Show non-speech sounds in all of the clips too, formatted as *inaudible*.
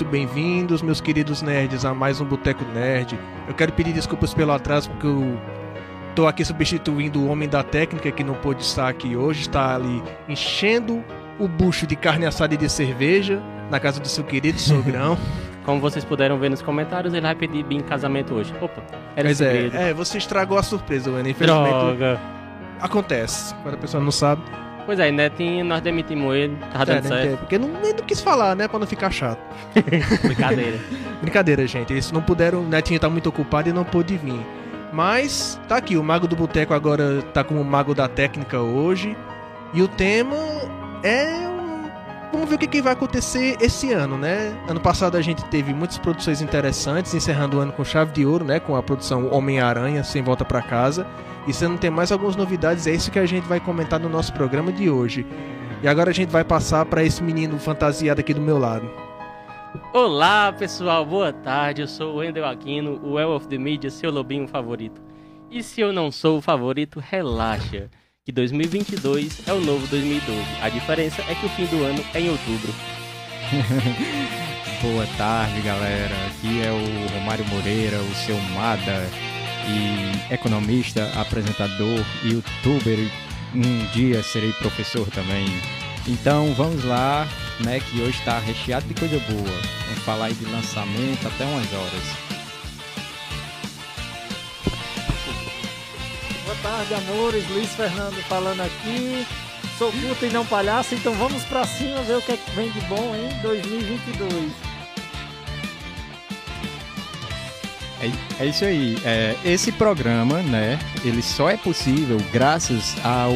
Muito bem-vindos, meus queridos nerds, a mais um Boteco Nerd. Eu quero pedir desculpas pelo atraso, porque eu tô aqui substituindo o homem da técnica que não pôde estar aqui hoje. Está ali enchendo o bucho de carne assada e de cerveja na casa do seu querido sogrão. *laughs* Como vocês puderam ver nos comentários, ele vai pedir em casamento hoje. Opa, era Mas é, segredo. é, você estragou a surpresa, Wayne. Infelizmente, Droga. acontece. Quando a pessoa não sabe, Pois é, Netinho, nós demitimos ele, tava é, dando né, certo. porque não, ele não quis falar, né, pra não ficar chato. *laughs* Brincadeira. *laughs* Brincadeira, gente. Eles não puderam. O Netinho tá muito ocupado e não pôde vir. Mas tá aqui, o Mago do Boteco agora tá como Mago da Técnica hoje. E o tema é. Vamos ver o que, que vai acontecer esse ano, né? Ano passado a gente teve muitas produções interessantes, encerrando o ano com chave de ouro, né? Com a produção Homem-Aranha, Sem Volta pra Casa. E se não tem mais algumas novidades, é isso que a gente vai comentar no nosso programa de hoje. E agora a gente vai passar pra esse menino fantasiado aqui do meu lado. Olá, pessoal, boa tarde. Eu sou o Wendel Aquino, o Well of the Media, seu lobinho favorito. E se eu não sou o favorito, relaxa, que 2022 é o novo 2012. A diferença é que o fim do ano é em outubro. *laughs* Boa tarde, galera. Aqui é o Romário Moreira, o seu Mada, e economista, apresentador, youtuber. Um dia serei professor também. Então vamos lá, né? Que hoje está recheado de coisa boa. Vamos falar aí de lançamento até umas horas. Boa tarde, amores. Luiz Fernando falando aqui. Sou puta e não palhaço, então vamos pra cima ver o que, é vem de bom em 2022. É, é isso aí. É, esse programa, né? Ele só é possível graças ao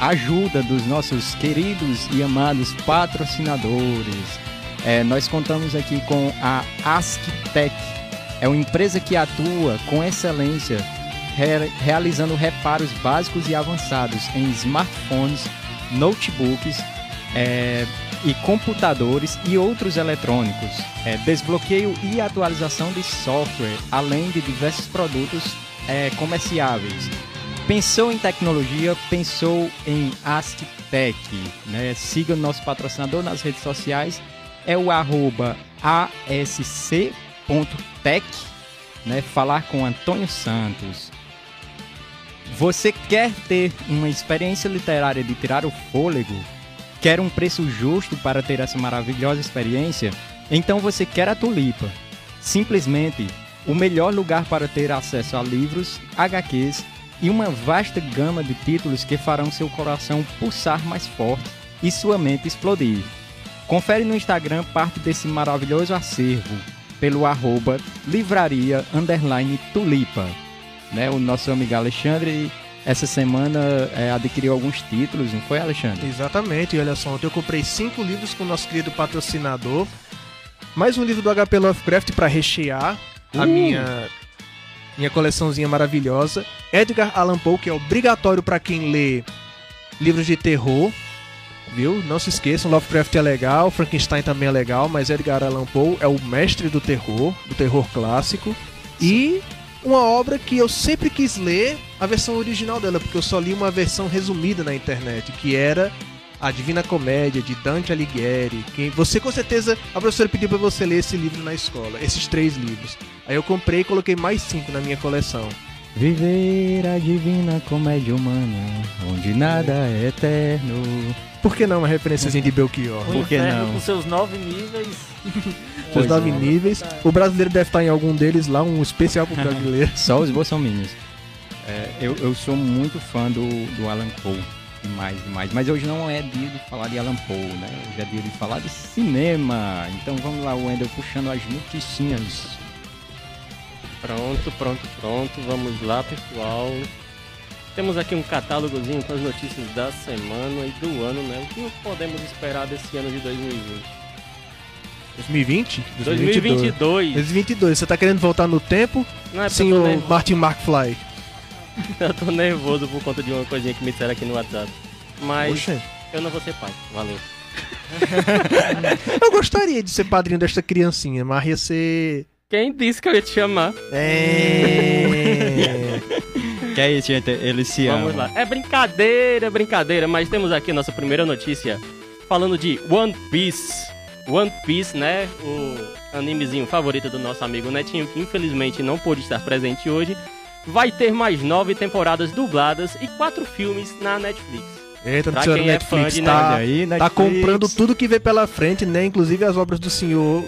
ajuda dos nossos queridos e amados patrocinadores. É, nós contamos aqui com a AskTech. É uma empresa que atua com excelência, re- realizando reparos básicos e avançados em smartphones, notebooks, é, e computadores e outros eletrônicos, é, desbloqueio e atualização de software, além de diversos produtos é, comerciáveis. Pensou em tecnologia, pensou em AskTech. Né? Siga o nosso patrocinador nas redes sociais, é o arroba asc.tech, né? falar com Antônio Santos. Você quer ter uma experiência literária de tirar o fôlego? Quer um preço justo para ter essa maravilhosa experiência? Então você quer a Tulipa. Simplesmente o melhor lugar para ter acesso a livros, HQs e uma vasta gama de títulos que farão seu coração pulsar mais forte e sua mente explodir. Confere no Instagram parte desse maravilhoso acervo pelo arroba livraria tulipa. Né? O nosso amigo Alexandre essa semana é, adquiriu alguns títulos, não foi, Alexandre? Exatamente, e olha só, ontem eu comprei cinco livros com o nosso querido patrocinador. Mais um livro do HP Lovecraft para rechear a Uh! minha minha coleçãozinha maravilhosa. Edgar Allan Poe, que é obrigatório para quem lê livros de terror. Viu? Não se esqueçam, Lovecraft é legal, Frankenstein também é legal, mas Edgar Allan Poe é o mestre do terror, do terror clássico. E uma obra que eu sempre quis ler a versão original dela, porque eu só li uma versão resumida na internet, que era a Divina Comédia de Dante Alighieri. Que você com certeza a professora pediu para você ler esse livro na escola, esses três livros. Aí eu comprei e coloquei mais cinco na minha coleção. Viver a divina comédia humana, onde nada é eterno. Por que não uma referênciazinha de Belchior? O Por que inferno não? com seus nove níveis. Seus Pois nove é. níveis. O brasileiro deve estar em algum deles lá, um especial pro *laughs* brasileiro. Só os bolsominions. É, eu, eu sou muito fã do, do Alan Poe. Demais, demais. Mas hoje não é dia de falar de Alan Poe, né? Hoje é dia de falar de cinema. Então vamos lá, Wendel, puxando as noticinhas. Pronto, pronto, pronto. Vamos lá, pessoal. Temos aqui um catálogozinho com as notícias da semana e do ano, né? O que podemos esperar desse ano de 2020? 2020? 2022. 2022. Você tá querendo voltar no tempo? Não é nervoso. Martin McFly. *laughs* Eu tô nervoso por conta de uma coisinha que me disseram aqui no WhatsApp. Mas eu não vou ser pai. Valeu. *laughs* Eu gostaria de ser padrinho desta criancinha, mas ia ser. Quem disse que eu ia te chamar? É. *laughs* Que é isso, gente? Eles se Vamos amam. lá. É brincadeira, é brincadeira, mas temos aqui nossa primeira notícia falando de One Piece. One Piece, né? O animezinho favorito do nosso amigo Netinho, que infelizmente não pôde estar presente hoje, vai ter mais nove temporadas dubladas e quatro filmes na Netflix. Eita, Pra senhor é fã Netflix de tá, aí, tá Netflix. comprando tudo que vê pela frente, né? Inclusive as obras do senhor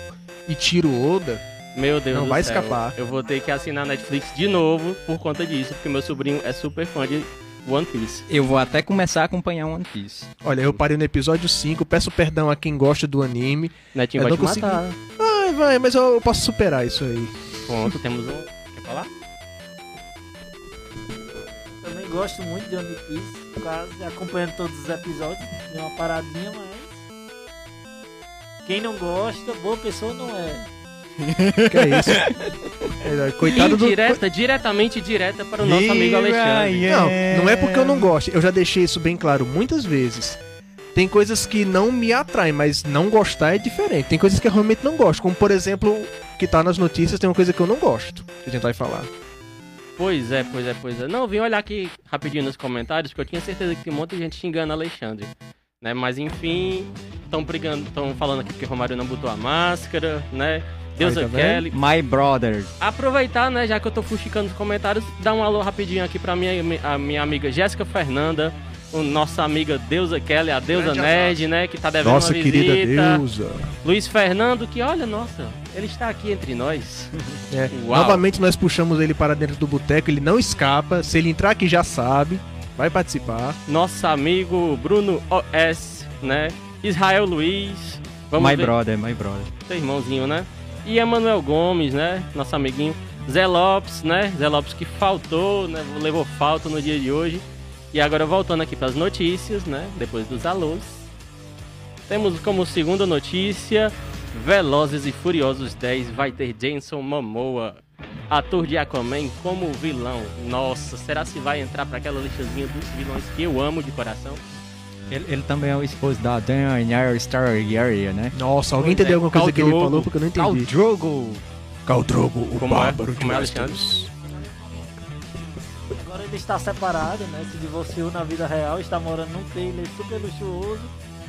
Ichiro Oda. Meu Deus Não do vai céu. escapar. Eu vou ter que assinar a Netflix de novo por conta disso, porque meu sobrinho é super fã de One Piece. Eu vou até começar a acompanhar One Piece. Olha, eu parei no episódio 5, peço perdão a quem gosta do anime. Netinho Eu vai não te consegui. matar. Ai, vai, mas eu, eu posso superar isso aí. Pronto, temos um. Quer falar? Também gosto muito de One Piece, quase acompanhando todos os episódios. Deu uma paradinha, mas. Quem não gosta, boa pessoa não é. *laughs* Que é isso? Coitado do. Indireta, diretamente direta para o nosso amigo Alexandre. Não, não é porque eu não gosto. Eu já deixei isso bem claro muitas vezes. Tem coisas que não me atraem, mas não gostar é diferente. Tem coisas que eu realmente não gosto. Como, por exemplo, que tá nas notícias, tem uma coisa que eu não gosto. Que a gente vai falar. Pois é, pois é, pois é. Não, vim olhar aqui rapidinho nos comentários, porque eu tinha certeza que tem um monte de gente xingando Alexandre. Né? Mas enfim, estão brigando, estão falando aqui que o Romário não botou a máscara, né? Deusa Aí, tá? Kelly. My Brother. Aproveitar, né, já que eu tô fuxicando os comentários, dar um alô rapidinho aqui pra minha, a minha amiga Jéssica Fernanda, o nossa amiga Deusa Kelly, a Deusa Grande Nerd, né, que tá devendo Nossa uma querida visita. deusa. Luiz Fernando, que olha, nossa, ele está aqui entre nós. *laughs* É. Novamente nós puxamos ele para dentro do boteco, ele não escapa. Se ele entrar aqui já sabe. Vai participar. Nosso amigo Bruno OS, né, Israel Luiz. Vamos My ver, Brother, My Brother. seu irmãozinho, né? E Emanuel Gomes, né, nosso amiguinho. Zé Lopes, né, Zé Lopes que faltou, né, levou falta no dia de hoje. E agora voltando aqui para as notícias, né? Depois dos alôs. Temos como segunda notícia: Velozes e Furiosos 10 vai ter Jason Momoa, ator de Aquaman, como vilão. Nossa, será se vai entrar para aquela listazinha dos vilões que eu amo de coração? Ele, ele também é o esposo da Daniel Stargary, né? Nossa, alguém é, entendeu alguma coisa Khal que ele falou? Porque eu não entendi. Drogo. Khal Drogo, o Como é? bárbaro de Como é, Westeros. Agora ele está separado, né? Se divorciou na vida real, está morando num trailer super luxuoso.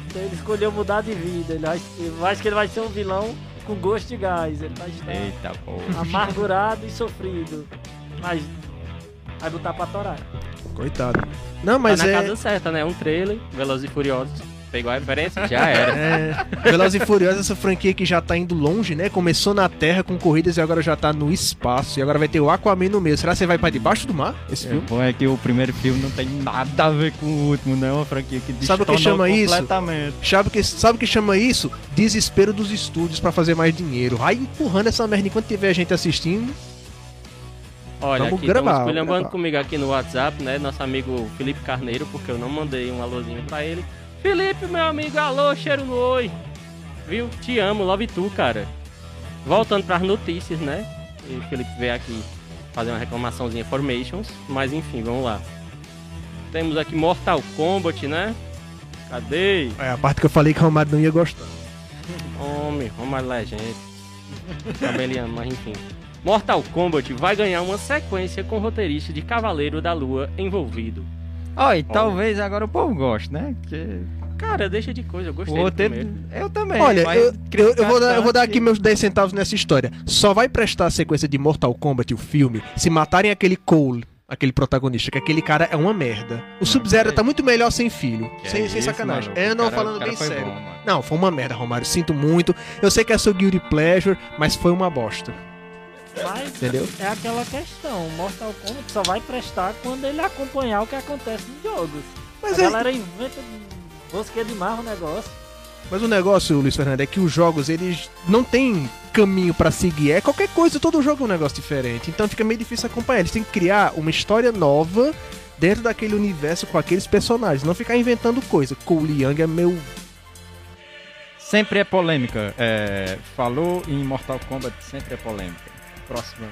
Então ele escolheu mudar de vida. Ele acha, eu acho que ele vai ser um vilão com gosto de gás. Ele vai estar Eita, amargurado e sofrido. Mas vai botar pra torar. Coitado. Não, mas tá na é... casa certa, né? Um trailer, Velozes e Furiosos. Pegou a referência? Já *laughs* era. É, Velozes e Furiosos, essa franquia que já tá indo longe, né? Começou na Terra com corridas e agora já tá no espaço. E agora vai ter o Aquaman no meio. Será que você vai pra debaixo do mar, esse O filme? bom é que o primeiro filme não tem nada a ver com o último, não é uma franquia que Sabe o que chama isso? completamente. Sabe o que, sabe o que chama isso? Desespero dos estúdios pra fazer mais dinheiro. Vai empurrando essa merda enquanto tiver gente assistindo. Olha, Vamos aqui, gravar, estamos gravar. comigo aqui no WhatsApp, né? Nosso amigo Felipe Carneiro, porque eu não mandei um alôzinho pra ele. Felipe, meu amigo, alô, cheiro no oi. Viu? Te amo, love tu, cara. Voltando pras notícias, né? E o Felipe veio aqui fazer uma reclamaçãozinha Formations, mas enfim, vamos lá. Temos aqui Mortal Kombat, né? Cadê? É a parte que eu falei que o Romário não ia gostar. Homem, Romário Legend. Tabeliano, mas enfim. Mortal Kombat vai ganhar uma sequência com roteirista de Cavaleiro da Lua envolvido. Ó, e talvez agora o povo goste, né? Porque Cara, deixa de coisa, eu o gostei do roteiro... primeiro. Eu também. Olha, eu, eu, eu vou dar, eu vou dar aqui meus 10 centavos nessa história. Só vai prestar a sequência de Mortal Kombat, o filme, se matarem aquele Cole, aquele protagonista, que aquele cara é uma merda. O Sub-Zero que tá muito melhor sem filho. Que sem é sem isso, sacanagem. maluco? É, O não, cara- falando o bem sério. bom, mano. não, foi uma merda, Romário. Sinto muito. Eu sei que é seu Guilty Pleasure, mas foi uma bosta. Mas Entendeu? é aquela questão. Mortal Kombat só vai prestar quando ele acompanhar o que acontece nos jogos. Mas, a é, galera inventa bosqueia demais o negócio. mas o negócio, Luiz Fernando, é que os jogos, eles não têm caminho pra seguir. É qualquer coisa, todo jogo é um negócio diferente. Então fica meio difícil acompanhar. Eles têm que criar uma história nova dentro daquele universo com aqueles personagens. Não ficar inventando coisa. Cole Young é meu. Sempre é polêmica. É, falou em Mortal Kombat, sempre é polêmica. Próxima.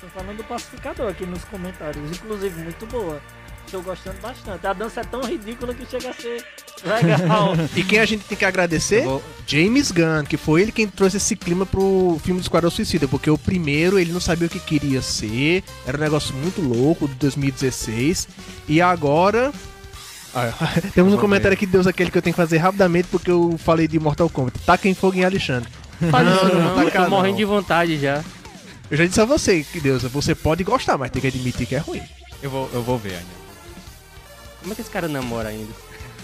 Tô falando do pacificador aqui nos comentários. Inclusive, muito boa. Estou gostando bastante. A dança é tão ridícula que chega a ser legal. *laughs* E quem a gente tem que agradecer? Vou- James Gunn, que foi ele quem trouxe esse clima pro filme do Esquadrão Suicida, porque o primeiro ele não sabia o que queria ser, era um negócio muito louco, de 2016, e agora Ah, *laughs* temos um comentário aqui de Deus aquele que eu tenho que fazer rapidamente porque eu falei de Mortal Kombat. Taquem fogo em Alexandre. Faz Não, isso não, não, tá eu cá, tô morrendo não. de vontade já. Eu já disse a você que Deus, você pode gostar, mas tem que admitir que é ruim. Eu vou, eu vou ver ainda. Como é que esse cara namora ainda?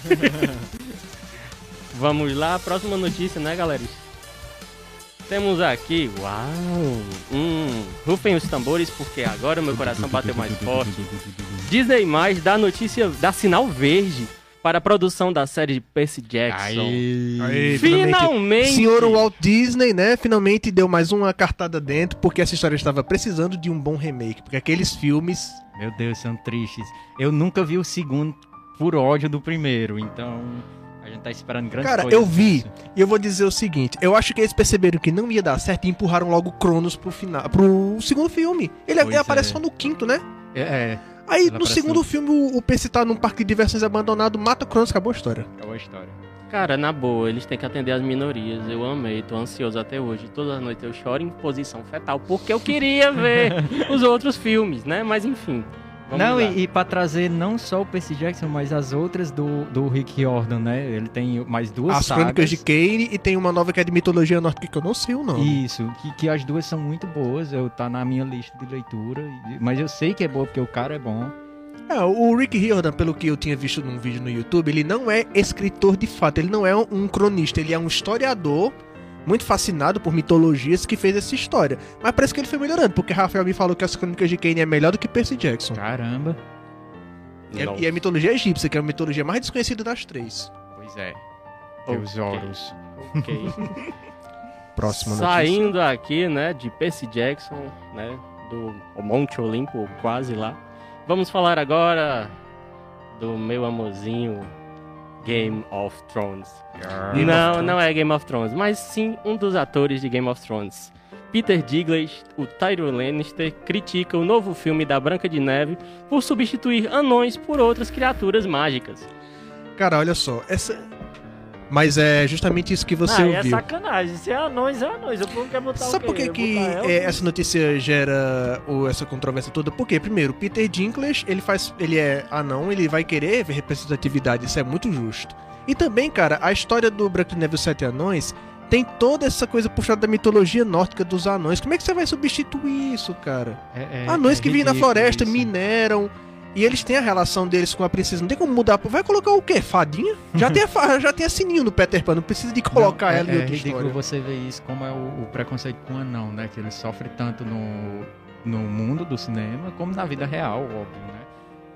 *laughs* Vamos lá, próxima notícia, né, galera? Temos aqui, uau, hum, rufem os tambores porque agora meu coração bateu mais forte. Disney mais dá notícia, dá sinal verde para a produção da série de Percy Jackson. Aí, Finalmente! Senhor Walt Disney, né, finalmente deu mais uma cartada dentro, porque essa história estava precisando de um bom remake. Porque aqueles filmes. Meu Deus, são tristes. Eu nunca vi o segundo por ódio do primeiro, então a gente tá esperando grandes Cara, eu vi. E eu vou dizer o seguinte: eu acho que eles perceberam que não ia dar certo e empurraram logo o Cronos pro final. pro segundo filme. Ele Pois aparece é. só no quinto, né? É, é, Aí Ele no segundo filme o, o Percy tá num parque de diversões abandonado, mata o Cronos, acabou a história. é a história. Cara, na boa, eles têm que atender as minorias. Eu amei, tô ansioso até hoje. Toda noite eu choro em posição fetal porque eu queria ver *laughs* os outros filmes, né? Mas enfim. Vamos não, lá. e, e pra trazer não só o Percy Jackson, mas as outras do, do Rick Jordan, né? Ele tem mais duas As sagas. Crônicas de Kane e tem uma nova que é de mitologia nórdica que eu não sei o nome. Isso, que, que as duas são muito boas, eu tá na minha lista de leitura, mas eu sei que é boa porque o cara é bom. É, o Rick Riordan, pelo que eu tinha visto num vídeo no YouTube, ele não é escritor de fato, ele não é um, um cronista, ele é um historiador muito fascinado por mitologias que fez essa história. Mas parece que ele foi melhorando, porque Rafael me falou que as Crônicas de Kane é melhor do que Percy Jackson. Caramba. E é-. E é a mitologia egípcia, que é a mitologia mais desconhecida das três. Pois é. Ok. Os Horus. Ok. *laughs* Próxima notícia. Saindo aqui, né, de Percy Jackson, né, do Monte Olimpo, quase lá. Vamos falar agora do meu amorzinho Game of Thrones. Game não, of Thrones. não é Game of Thrones, mas sim um dos atores de Game of Thrones. Peter Dinklage, o Tyrion Lannister, critica o novo filme da Branca de Neve por substituir anões por outras criaturas mágicas. Cara, olha só, essa. Mas é justamente isso que você ah, é ouviu. sacanagem. Se é anões, é anões. O povo quer botar o Sabe por que, que é, essa notícia gera ou essa controvérsia toda? Porque, primeiro, Peter Dinklage, ele faz. ele é anão, ele vai querer ver representatividade, isso é muito justo. E também, cara, a história do Branco de Neve e os Sete Anões tem toda essa coisa puxada da mitologia nórdica dos anões. Como é que você vai substituir isso, cara? É, é- anões é que vivem na floresta, isso. mineram. E eles têm a relação deles com a princesa. Não tem como mudar. Vai colocar o quê? Fadinha? Já tem a, *laughs* já tem a sininho no Peter Pan. Não precisa de colocar Não, ela é, em é outra ridículo história. você ver isso, como é o, o preconceito com o anão, né? Que ele sofre tanto no, no mundo do cinema, como na vida real, óbvio, né?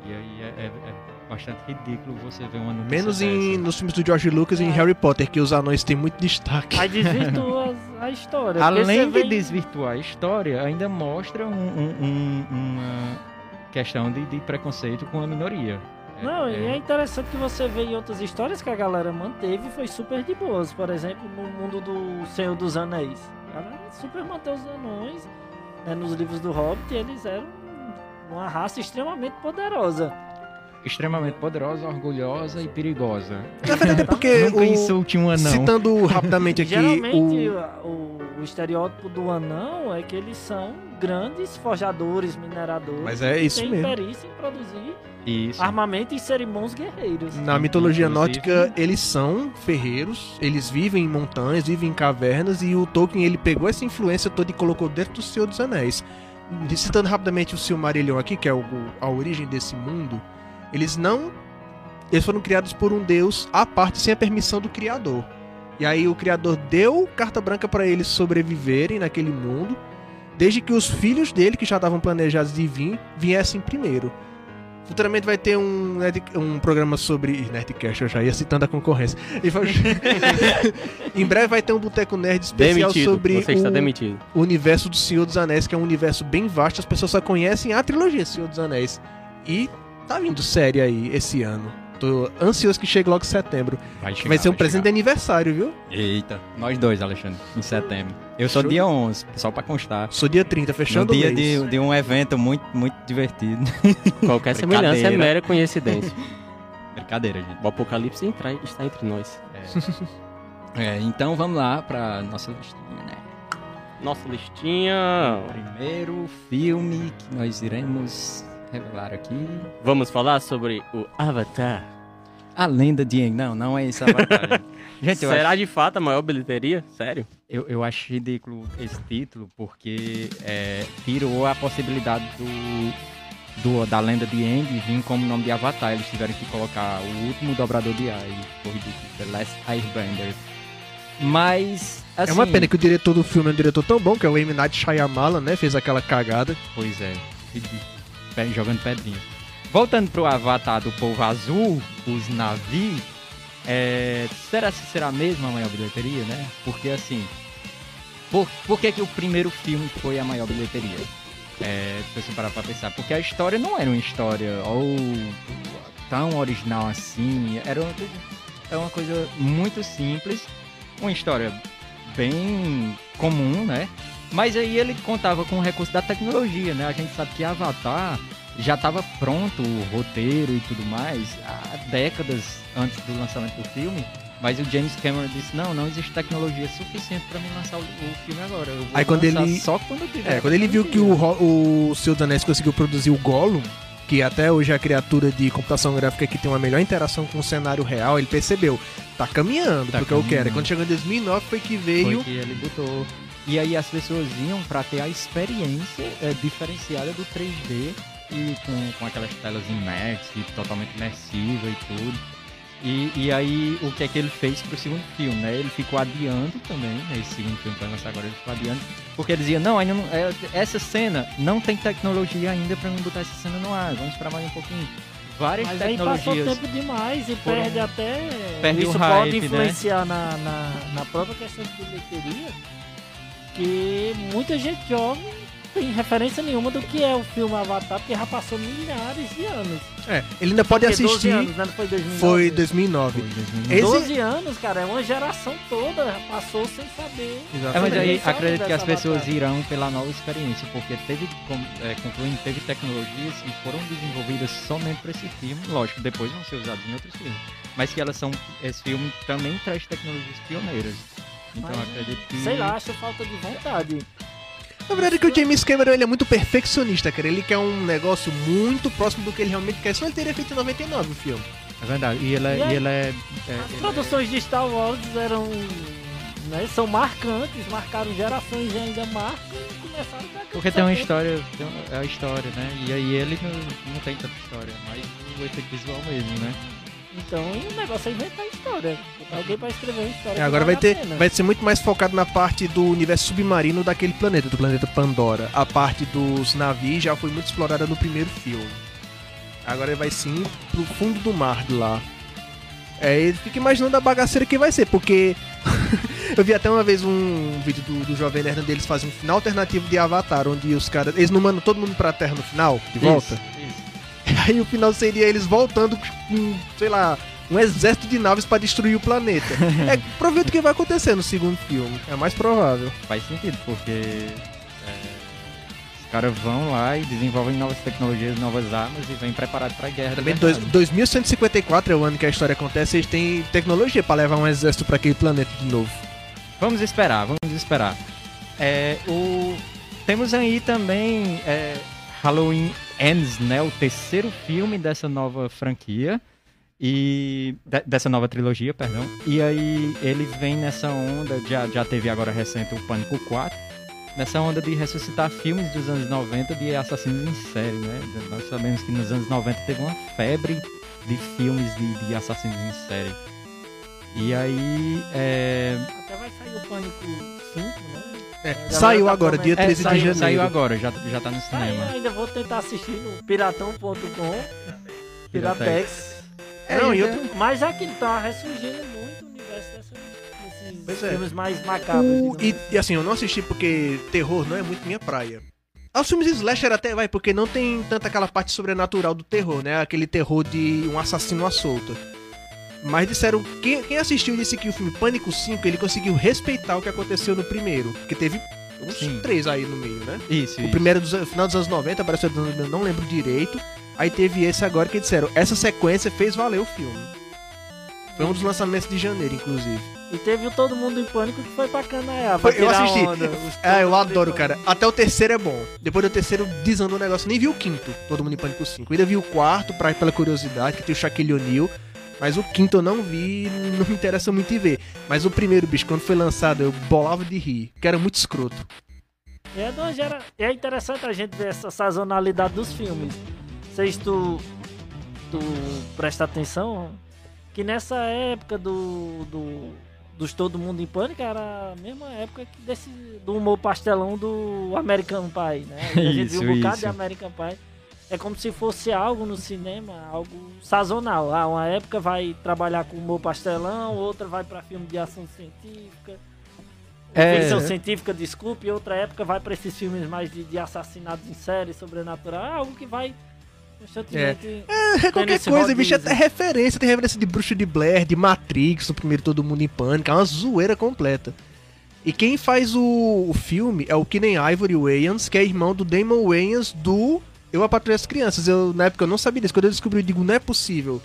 E aí é, é- é bastante ridículo você ver uma notícia Menos em, nos filmes do George Lucas e em É. Harry Potter, que os anões têm muito destaque. Aí desvirtua *laughs* a história. Além de vem- desvirtuar a história, ainda mostra um- um- um- uma questão de, de preconceito com a minoria. É- Não, e é- é interessante que você vê em outras histórias que a galera manteve foi super de boas. Por exemplo, no mundo do Senhor dos Anéis. A galera super manteve os anões. né, nos livros do Hobbit, eles eram uma raça extremamente poderosa. Extremamente poderosa, orgulhosa e perigosa. Na verdade, é porque *laughs* Nunca o, insulte um anão. citando rapidamente aqui Geralmente, o, o... o estereótipo do anão é que eles são grandes forjadores, mineradores. Mas é que isso têm mesmo. perícia em produzir Isso. armamento e serem bons guerreiros. na mitologia Inclusive- nórdica eles são ferreiros, eles vivem em montanhas, vivem em cavernas e o Tolkien ele pegou essa influência toda e colocou dentro do Senhor dos Anéis. Citando rapidamente o Silmarillion aqui, que é o- a origem desse mundo, eles não eles foram criados por um deus à parte sem a permissão do criador. E aí o criador deu carta branca para eles sobreviverem naquele mundo, desde que os filhos dele que já estavam planejados de vir viessem primeiro. Futuramente vai ter um, um programa sobre. Nerdcast, eu já ia citando a concorrência. *laughs* Em breve vai ter um Boteco Nerd especial Demitido. sobre o universo do Senhor dos Anéis, que é um universo bem vasto, as pessoas só conhecem a trilogia Senhor dos Anéis. E tá vindo série aí esse ano. Tô ansioso que chegue logo em setembro. chegar, vai ser um presente de chegar. aniversário, viu? Eita, nós dois, Alexandre, em setembro. Eu sou Show. dia 11, só pra constar. Sou dia 30, No fechando o dia de, de um evento muito, muito divertido. *laughs* Qualquer semelhança é mera coincidência. *laughs* Brincadeira, gente. O apocalipse entra- está entre nós. É, então vamos lá pra nossa listinha, né? Nossa listinha. Primeiro filme que nós iremos revelar aqui. Vamos falar sobre o Avatar. A lenda de Aang. Não, não é esse Avatar. *laughs* gente. Será acho, de fato a maior bilheteria? Sério? eu, eu acho ridículo esse título porque é, tirou a possibilidade do, do- da lenda de Aang vir como nome de Avatar. Eles tiveram que colocar o último dobrador de ar e ficou ridículo. The Last Airbender. Mas, assim... É uma pena que o diretor do filme é um diretor tão bom, que é o M. Night Shyamalan, né? Fez aquela cagada. Pois é, ridículo. Jogando pedrinha. Voltando pro avatar do povo azul, os Navi, é, será que será mesmo a maior bilheteria, né? Porque assim, por, por que, que o primeiro filme foi a maior bilheteria? É, se você parar pra pensar, porque a história não era uma história ou tão original assim, era uma era uma coisa muito simples, uma história bem comum, né? Mas aí ele contava com o recurso da tecnologia, né? A gente sabe que Avatar já estava pronto o roteiro e tudo mais há décadas antes do lançamento do filme. Mas o James Cameron disse: Não, não existe tecnologia suficiente para me lançar o, o filme agora. Eu vou Aí quando ele- Só quando tiver. É, quando ele viu que o, tecnologia." Ro- o Senhor dos Anéis conseguiu produzir o Gollum, que até hoje é a criatura de computação gráfica que tem uma melhor interação com o cenário real, ele percebeu, tá caminhando Tá porque eu quero. E caminhando. quando chegou em 2009 foi que veio... Foi que ele botou. E aí as pessoas iam para ter a experiência é, diferenciada do 3D e com, com aquelas telas IMAX e totalmente imersiva e tudo. E, e aí o que é que ele fez pro segundo filme, né? Ele ficou adiando também, né? Esse segundo filme que vai lançar agora, ele ficou adiando. Porque ele dizia, não, ainda não, é, essa cena não tem tecnologia ainda pra mim botar essa cena no ar, vamos esperar mais um pouquinho. Várias Mas aí passou tecnologias. tempo demais e foram- perde até. Perde Isso o pode hype, né? influenciar na, na, na própria questão de bilheteria. Que muita gente jovem tem referência nenhuma do que é o filme Avatar, porque já passou milhares de anos. É, ele ainda pode Porque 12 assistir... anos, né? Não foi 2009? Foi 2009. Foi 2009. Esse- 12 anos, cara, é uma geração toda já passou sem saber. É, mas Exatamente. aí acredito que as dessa pessoas irão pela nova experiência, porque teve, é, concluindo, teve tecnologias que foram desenvolvidas somente para esse filme. Lógico, depois vão ser usadas em outros filmes. Mas que elas são. Esse filme também traz tecnologias pioneiras. Então Mas, acredito que. Sei lá, acho falta de vontade. Na verdade é que o James Cameron ele é muito perfeccionista, cara. Ele quer um negócio muito próximo do que ele realmente quer. Senão ele teria feito em 99 o filme. É verdade. E ele é. E aí? e ele é, é- As ele é- produções de Star Wars eram. Né, são marcantes, marcaram gerações e ainda marcam e começaram a Porque tem uma história, tem uma- é a história, né? E aí ele não, não tem tanta história, mas o efeito visual mesmo, né? Então o negócio é inventar história. Alguém pra escrever uma história. É, agora vai ter, pena. vai ser muito mais focado na parte do universo submarino daquele planeta, do planeta Pandora. A parte dos navios já foi muito explorada no primeiro filme. Agora vai sim pro fundo do mar de lá. É, ele fica imaginando a bagaceira que vai ser, porque *laughs* eu vi até uma vez um vídeo do, do Jovem Nerd onde eles fazem um final alternativo de Avatar, onde os caras. Eles não mandam todo mundo pra Terra no final, de volta. Isso. Aí o final seria eles voltando com, sei lá, um exército de naves pra destruir o planeta. *laughs* é provavelmente o que vai acontecer no segundo filme. É mais provável. Faz sentido, porque é, os caras vão lá e desenvolvem novas tecnologias, novas armas e vêm preparados pra guerra. Também de dois, verdade. 2154 é o ano que a história acontece. Eles têm tecnologia pra levar um exército pra aquele planeta de novo. Vamos esperar, vamos esperar. É, o... Temos aí também é, Halloween Ends, né? O terceiro filme dessa nova franquia. E. de- dessa nova trilogia, perdão. E aí ele vem nessa onda, já, já teve agora recente o Pânico 4. Nessa onda de ressuscitar filmes dos anos 90 de assassinos em série, né? Nós sabemos que nos anos 90 teve uma febre de filmes de, de assassinos em série. E aí. É, Até vai sair o Pânico 5, né? É, saiu agora, dia comentando. 13 É, saiu, de janeiro. saiu agora, já, já tá no cinema. ainda vou tentar assistir no piratão.com. Piratex. É, não, e É, outro, Mas aqui tá ressurgindo muito o universo dessa, desses Pois é. filmes mais macabros. O- e, digamos. e assim, eu não assisti porque terror não é muito minha praia. Aos filmes de slasher até vai, porque não tem tanta aquela parte sobrenatural do terror, né? Aquele terror de um assassino à solta. Mas disseram, quem, quem assistiu disse que o filme Pânico 5, ele conseguiu respeitar o que aconteceu no primeiro. Porque teve uns Sim. três aí no meio, né? Isso, O isso. primeiro é do final dos anos 90, parece que eu não lembro direito. Aí teve esse agora que disseram, essa sequência fez valer o filme. Foi um dos lançamentos de janeiro, inclusive. E teve o Todo Mundo em Pânico que foi pra Canaiá. Foi- pra eu assisti. onda. *laughs* Ah, eu adoro, cara. Até o terceiro é bom. Depois do terceiro desandou o negócio. Nem vi o quinto, Todo Mundo em Pânico 5. Ainda vi o quarto, pra, pela curiosidade, que tem o Shaquille O'Neal. Mas o quinto eu não vi, não me interessa muito em ver. Mas o primeiro, bicho, quando foi lançado, eu bolava de rir, que era muito escroto. É, não, gera... é interessante a gente ver essa sazonalidade dos filmes. Sei se tu, tu presta atenção, que nessa época do, do dos Todo Mundo em Pânico era a mesma época que desse, do humor pastelão do American Pie, né? A gente Isso, *laughs* viu um bocado isso. de American Pie. É como se fosse algo no cinema, algo sazonal. Ah, uma época vai trabalhar com humor pastelão, outra vai pra filme de ação científica. É. Ficção científica, desculpe, e outra época vai pra esses filmes mais de, de assassinatos em série, sobrenatural. É algo que vai constantemente. É, qualquer coisa, bicho, é até referência. Tem referência de Bruxa de Blair, de Matrix, o primeiro Todo Mundo em Pânico. É uma zoeira completa. E quem faz o, o filme é o Kenen Ivory Wayans, que é irmão do Damon Wayans do Eu Apatrulhei as Crianças. Eu, na época eu não sabia disso. Quando eu descobri, eu digo, não é possível.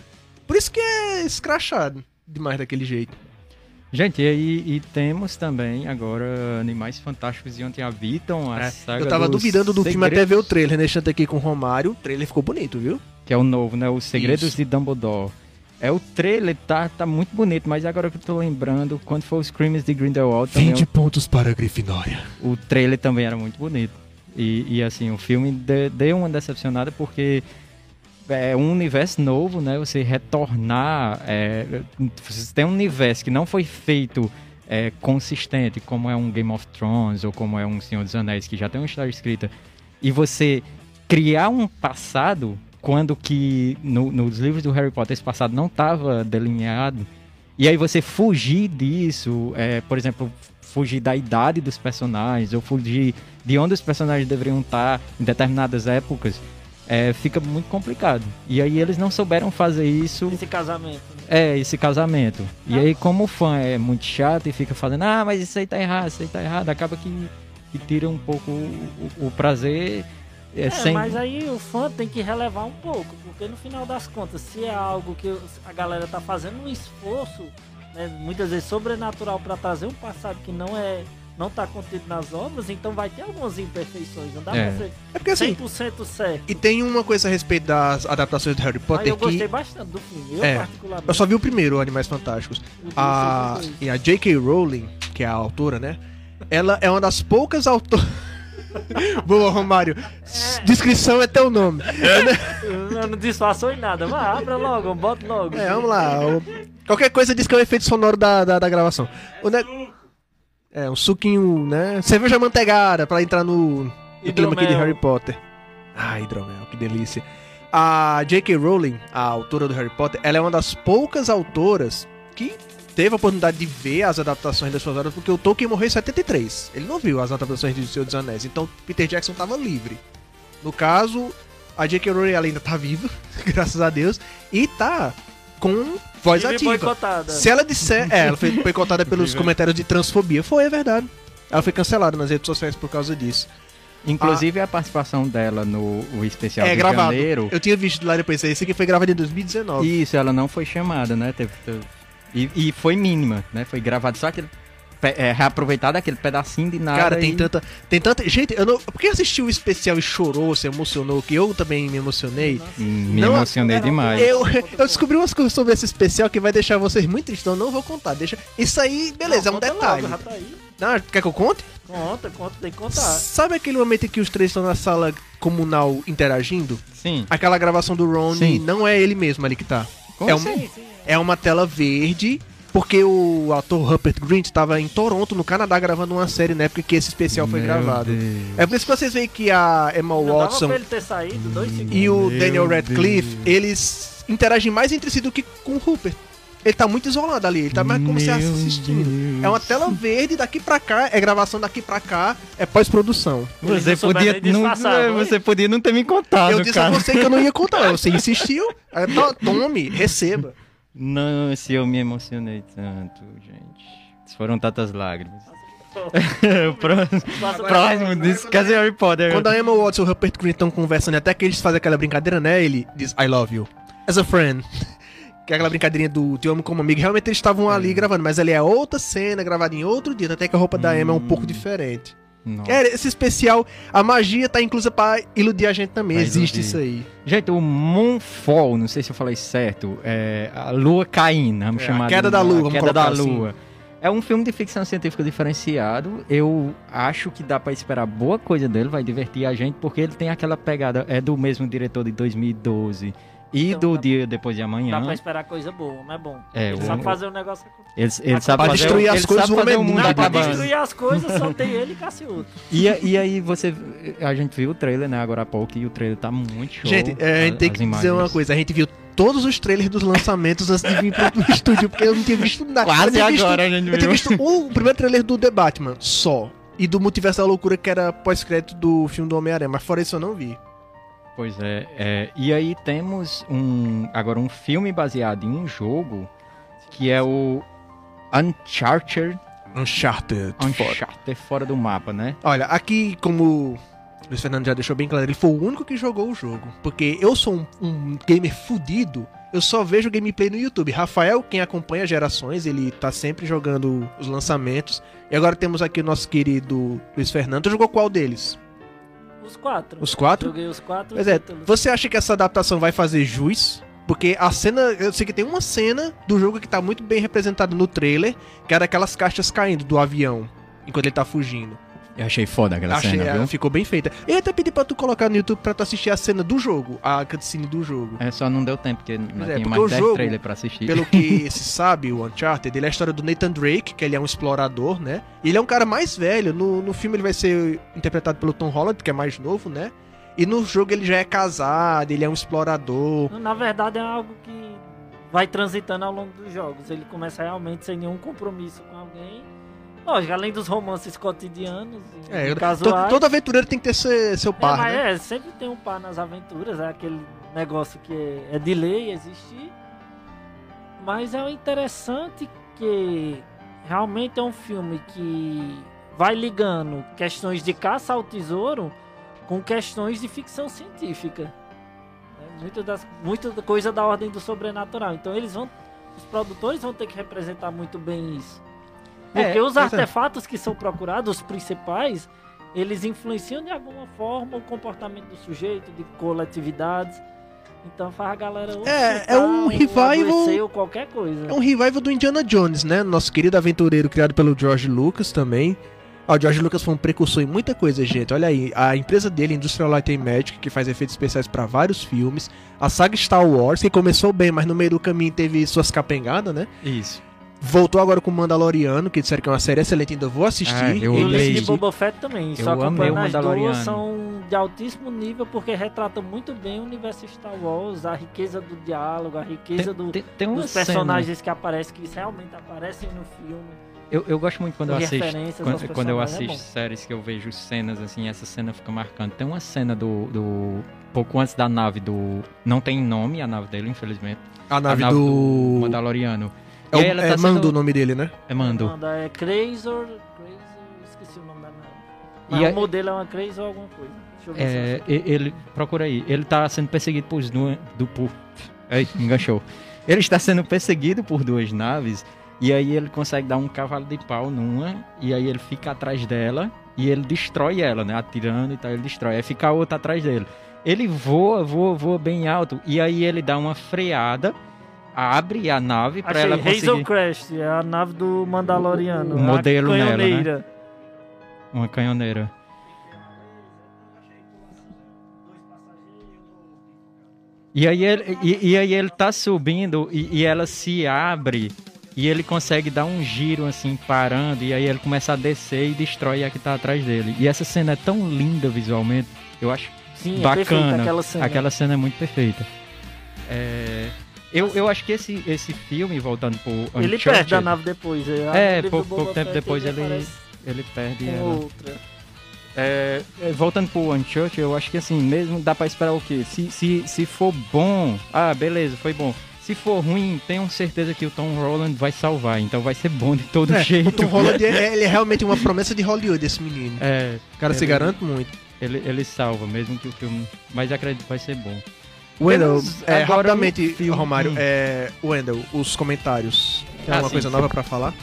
Por isso que é escrachado demais daquele jeito. Gente, e e temos também agora Animais Fantásticos e Ontem Habitam, a É, saga eu tava duvidando do filme até segredos, ver o trailer, deixando aqui com o Romário. O trailer ficou bonito, viu? Que é o novo, né? Os Segredos Isso. de Dumbledore. É o trailer, tá, tá muito bonito, mas agora que eu tô lembrando, quando foi os Crimes de Grindelwald, também, 20 pontos para a Grifinória. o trailer também era muito bonito. E, e, assim, o filme de- deu uma decepcionada porque é um universo novo, né? Você retornar. É, você tem um universo que não foi feito é, consistente, como é um Game of Thrones ou como é um Senhor dos Anéis, que já tem uma história escrita, e você criar um passado quando que no- nos livros do Harry Potter esse passado não estava delineado, e aí você fugir disso, é, por exemplo, fugir da idade dos personagens, ou fugir de onde os personagens deveriam estar em determinadas épocas, é, fica muito complicado. E aí eles não souberam fazer isso, Esse casamento. né? é, esse casamento. E aí, como o fã é muito chato e fica falando, ah, mas isso aí tá errado, isso aí tá errado, acaba que, que tira um pouco o, o- o prazer é, É, sem. mas aí o fã tem que relevar um pouco, porque no final das contas, se é algo que a galera tá fazendo um esforço, né, muitas vezes sobrenatural pra trazer um passado que não é não tá contido nas obras, então vai ter algumas imperfeições, não dá É. pra ser É porque assim, 100% certo. e tem uma coisa a respeito das adaptações do Harry Potter eu gostei que. bastante do filme, eu É, particularmente. Eu só vi o primeiro, Animais Fantásticos. A, e a J.K. Rowling, que é a autora, né? Ela é uma das poucas autoras. *laughs* Boa, Romário. S- Descrição é teu nome. *laughs* Não, não disfarçou em nada, mas abra logo, bota logo. É, vamos lá. Qualquer coisa diz que é o efeito sonoro da, da, da gravação. O ne- É, um suquinho, né? Cerveja manteigada pra entrar no, no clima aqui de. Harry Potter. Ah, hidromel, que delícia. A J.K. Rowling, a autora do Harry Potter, ela é uma das poucas autoras que teve a oportunidade de ver as adaptações das suas obras, porque o Tolkien morreu em 73. Ele não viu as adaptações de Senhor dos Anéis, então Peter Jackson estava livre. No caso, a J.K. Rowling ainda tá viva, *laughs* graças a Deus, e tá com voz Vive ativa. boicotada. Se ela disser. É, ela foi boicotada pelos comentários de transfobia. Foi, é verdade. Ela foi cancelada nas redes sociais por causa disso. Inclusive a participação dela no o especial é de gravado. janeiro. Eu tinha visto lá depois. Esse aqui foi gravado em 2019. Isso, ela não foi chamada, né? Teve, teve- e, e foi mínima, né? Foi gravado só aquele. É, reaproveitado aquele pedacinho de nada. Cara, tem e- tanta. Tem tanta. Gente, eu não. Por que assistiu o especial e chorou, se emocionou? Que eu também me emocionei. Me Não, emocionei era- demais. Eu, eu descobri umas coisas sobre esse especial que vai deixar vocês muito tristes, então eu não vou contar. Deixa. Isso aí, beleza, Não, é um detalhe. logo, já tá aí. Não, quer que eu conte? Conta, conta, tem que contar. Sabe aquele momento em que os três estão na sala comunal interagindo? Sim. Aquela gravação do Ron não é ele mesmo ali que tá. Como é, assim? uma, Sim, sim. é uma tela verde, porque o ator Rupert Grint estava em Toronto, no Canadá, gravando uma série na época que esse especial foi Meu gravado. Deus. É por isso que vocês veem que a Emma Não Watson pra ele ter saído dois segundos. e o Meu Daniel Radcliffe, Deus. eles interagem mais entre si do que com o Rupert. Ele tá muito isolado ali, ele tá mais como se assistindo. Deus. É uma tela verde, daqui pra cá, é gravação daqui pra cá, é pós-produção. Você podia, não, é, foi? você podia não ter me contado, Eu disse cara. a você que eu não ia contar, você insistiu, to- tome, receba. Não, se eu me emocionei tanto, gente. Foram tantas lágrimas. *laughs* o próximo, Passa- próximo disso, cadê Harry Potter? Quando a Emma Watson e o Rupert Grint estão conversando, até que eles fazem aquela brincadeira, né? Ele diz, I love you. As a friend. *laughs* Que é aquela brincadeirinha do Te amo como amigo. Realmente eles estavam ali gravando, mas ali é outra cena, gravada em outro dia. Até que a roupa da Emma é um pouco diferente. Nossa. É, esse especial, a magia tá inclusa pra iludir a gente também. Pra Existe iludir. isso aí. Gente, o Moonfall, não sei se eu falei certo, é a lua caindo, vamos É, a chamar queda de- da lua, a queda da assim. lua. É um filme de ficção científica diferenciado. Eu acho que dá pra esperar boa coisa dele, vai divertir a gente, porque ele tem aquela pegada, é do mesmo diretor de 2012 e Então do dá- Dia Depois de Amanhã. Dá pra esperar coisa boa, mas é bom. É, ele o- sabe fazer o negócio. Ele, ele sabe Pra fazer, destruir as ele coisas, sabe o homem fazer é o mundo Não, pra destruir as coisas só tem ele e Cassiuto. E, e aí você. A gente viu o trailer, né, agora há pouco, e o trailer tá muito show. Gente, é, a gente tem que dizer uma imagens. coisa. A gente viu todos os trailers dos lançamentos antes de vir pro estúdio, porque eu não tinha visto nada. Quase visto- agora a gente Eu tinha viu. visto o primeiro trailer do The Batman, só. E do Multiverso da Loucura, que era pós-crédito do filme do Homem-Aranha. Mas fora isso eu não vi. Pois é, é, e aí temos um agora um filme baseado em um jogo que é o Uncharted, Uncharted. Uncharted fora do mapa, né? Olha, aqui, como o Luiz Fernando já deixou bem claro, ele foi o único que jogou o jogo. Porque eu sou um, um gamer fudido, eu só vejo gameplay no YouTube. Rafael, quem acompanha gerações, ele tá sempre jogando os lançamentos. E agora temos aqui o nosso querido Luiz Fernando. Tu jogou qual deles? Os quatro. Os quatro? Joguei os quatro Pois é, títulos. você acha que essa adaptação vai fazer jus? Porque a cena, eu sei que tem uma cena do jogo que tá muito bem representada no trailer, que era aquelas caixas caindo do avião enquanto ele tá fugindo. Eu achei foda aquela Achei, cena, é, viu? ficou bem feita. Eu ia até pedi pra tu colocar no YouTube pra tu assistir a cena do jogo, a cutscene do jogo. É, só não deu tempo, porque não é, tinha porque mais o 10 jogo, trailers pra assistir. Pelo que *laughs* se sabe, o Uncharted, ele é a história do Nathan Drake, que ele é um explorador, né? E ele é um cara mais velho. No, no filme ele vai ser interpretado pelo Tom Holland, que é mais novo, né? E no jogo ele já é casado, ele é um explorador. Na verdade é algo que vai transitando ao longo dos jogos. Ele começa realmente sem nenhum compromisso com alguém. Lógico, além dos romances cotidianos É, casuais. todo aventureiro tem que ter seu, seu É, par, mas né? é, sempre tem um par nas aventuras, é aquele negócio que é, é de lei existir. Mas é interessante que realmente é um filme que vai ligando questões de caça ao tesouro com questões de ficção científica. né? Muita, das, muita da coisa da ordem do sobrenatural. Então eles vão. Os produtores vão ter que representar muito bem isso. Porque É, os é. artefatos que são procurados, os principais, eles influenciam de alguma forma o comportamento do sujeito, de coletividades. Então faz a galera É, é um ou revival- qualquer coisa. É um revival do Indiana Jones, né? Nosso querido aventureiro criado pelo George Lucas também. Ah, o George Lucas foi um precursor em muita coisa, gente. Olha aí, a empresa dele, Industrial Light and Magic, que faz efeitos especiais pra vários filmes. A saga Star Wars, que começou bem, mas no meio do caminho teve suas capengadas, né? Isso. Voltou agora com o Mandaloriano, que disseram que é uma série excelente, ainda vou assistir. Ah, eu E o livro de Boba Fett também. Eu Só acompanhando o as Mandaloriano. duas são de altíssimo nível porque retratam muito bem o universo Star Wars, a riqueza do diálogo, a riqueza do, Tem, tem dos cena- personagens que aparecem, que realmente aparecem no filme. Eu, eu gosto muito quando eu assisto. Quando, quando eu é assisto séries que eu vejo cenas assim, essa cena fica marcante. Tem uma cena do. do pouco antes da nave do. Não tem nome a nave dele, infelizmente. A nave, a nave do... Mandaloriano. É, E o, é tá Mando sendo- o nome dele, né? É Mando. Manda é Crazor, Crazor, esqueci o nome da. E Mas aí- o modelo é uma Crazor ou alguma coisa. Deixa eu ver se eu É, acho. e- ele. Procura aí. Ele tá sendo perseguido por duas. Do, por, Ei, enganchou. Ele está sendo perseguido por duas naves. E aí ele consegue dar um cavalo de pau numa. E aí ele fica atrás dela. E ele destrói ela, né? Atirando e tal, ele destrói. Aí fica a outra atrás dele. Ele voa, voa, voa bem alto. E aí ele dá uma freada. Abre a nave pra Achei, ela Hazel conseguir. Crest, é a nave do Mandaloriano. O a modelo nela, né? canhoneira. Uma canhoneira. E aí ele, e, e aí ele tá subindo e, e ela se abre e ele consegue dar um giro assim, parando, e aí ele começa a descer e destrói a que tá atrás dele. E essa cena é tão linda visualmente, eu acho Sim, é perfeita bacana. aquela cena. Aquela cena é muito perfeita. É, eu, eu acho que esse, esse filme, voltando pro Ele Uncharted, perde a nave depois. É, livro pouco- pouco tempo Fett, depois ele- aparece ele perde ela. outra. É, é, voltando pro Uncharted, eu acho que assim, mesmo dá pra esperar o quê? Se, se, se for bom, ah, beleza, foi bom. Se for ruim, tenho certeza que o Tom Holland vai salvar, então vai ser bom de todo É, jeito. o Tom Holland é, ele é realmente uma promessa de Hollywood, esse menino. É, O cara se ele- garante muito. ele, ele salva, mesmo que o filme. Mas acredito que vai ser bom. Wendell, Temos é, rapidamente, filme- Romário, Hum. é, Wendell, os comentários. Tem Ah, alguma sim, coisa nova pra falar?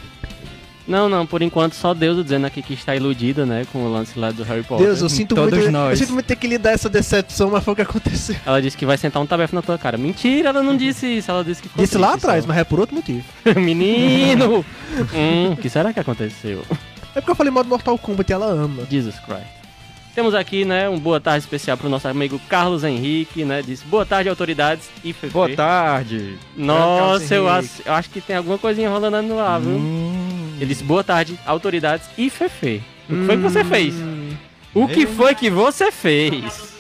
Não, não, por enquanto só Deus dizendo aqui que está iludida, né, com o lance lá do Harry Potter. Deus, eu sinto Todos muito. nós. Eu sinto muito ter que lidar essa decepção, mas foi o que aconteceu. Ela disse que vai sentar um tabefe na tua cara. Mentira, ela não disse isso, ela disse que ficou Disse lá atrás, só. mas é por outro motivo. *laughs* Menino! hum, o que será que aconteceu? É porque eu falei modo Mortal Kombat e ela ama. Jesus Christ. Temos aqui, né, um boa tarde especial pro nosso amigo Carlos Henrique, né? Disse boa tarde, autoridades e Fefe. Boa tarde. Nossa, eu acho, eu acho que tem alguma coisinha rolando no ar, viu? Hum. Ele disse boa tarde, autoridades e Fefe. O que foi que você fez? Hum, O que foi que você fez?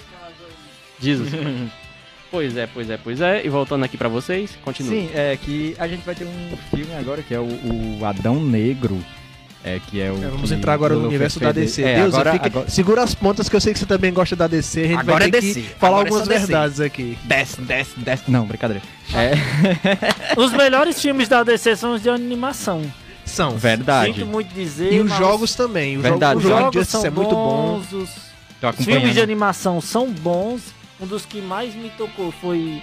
Jesus. *laughs* Pois é, pois é, pois é. E voltando aqui pra vocês, continua. Sim, é que a gente vai ter um filme agora que é o, o Adão Negro. É, que é o. é, vamos que entrar agora no universo da DC. É, Deus, agora, fica- agora- segura as pontas que eu sei que você também gosta da DC. A gente Agora vai é ter DC. que falar Agora é algumas DC. verdades aqui. Desce, desce, desce. Não, brincadeira. É *laughs* Os melhores filmes da DC são os de animação. São. verdade. Sinto muito dizer. E os mas jogos também. Os Verdade. jogos, Os jogos de Justice são é muito bom. bons, os filmes de animação são bons. Um dos que mais me tocou foi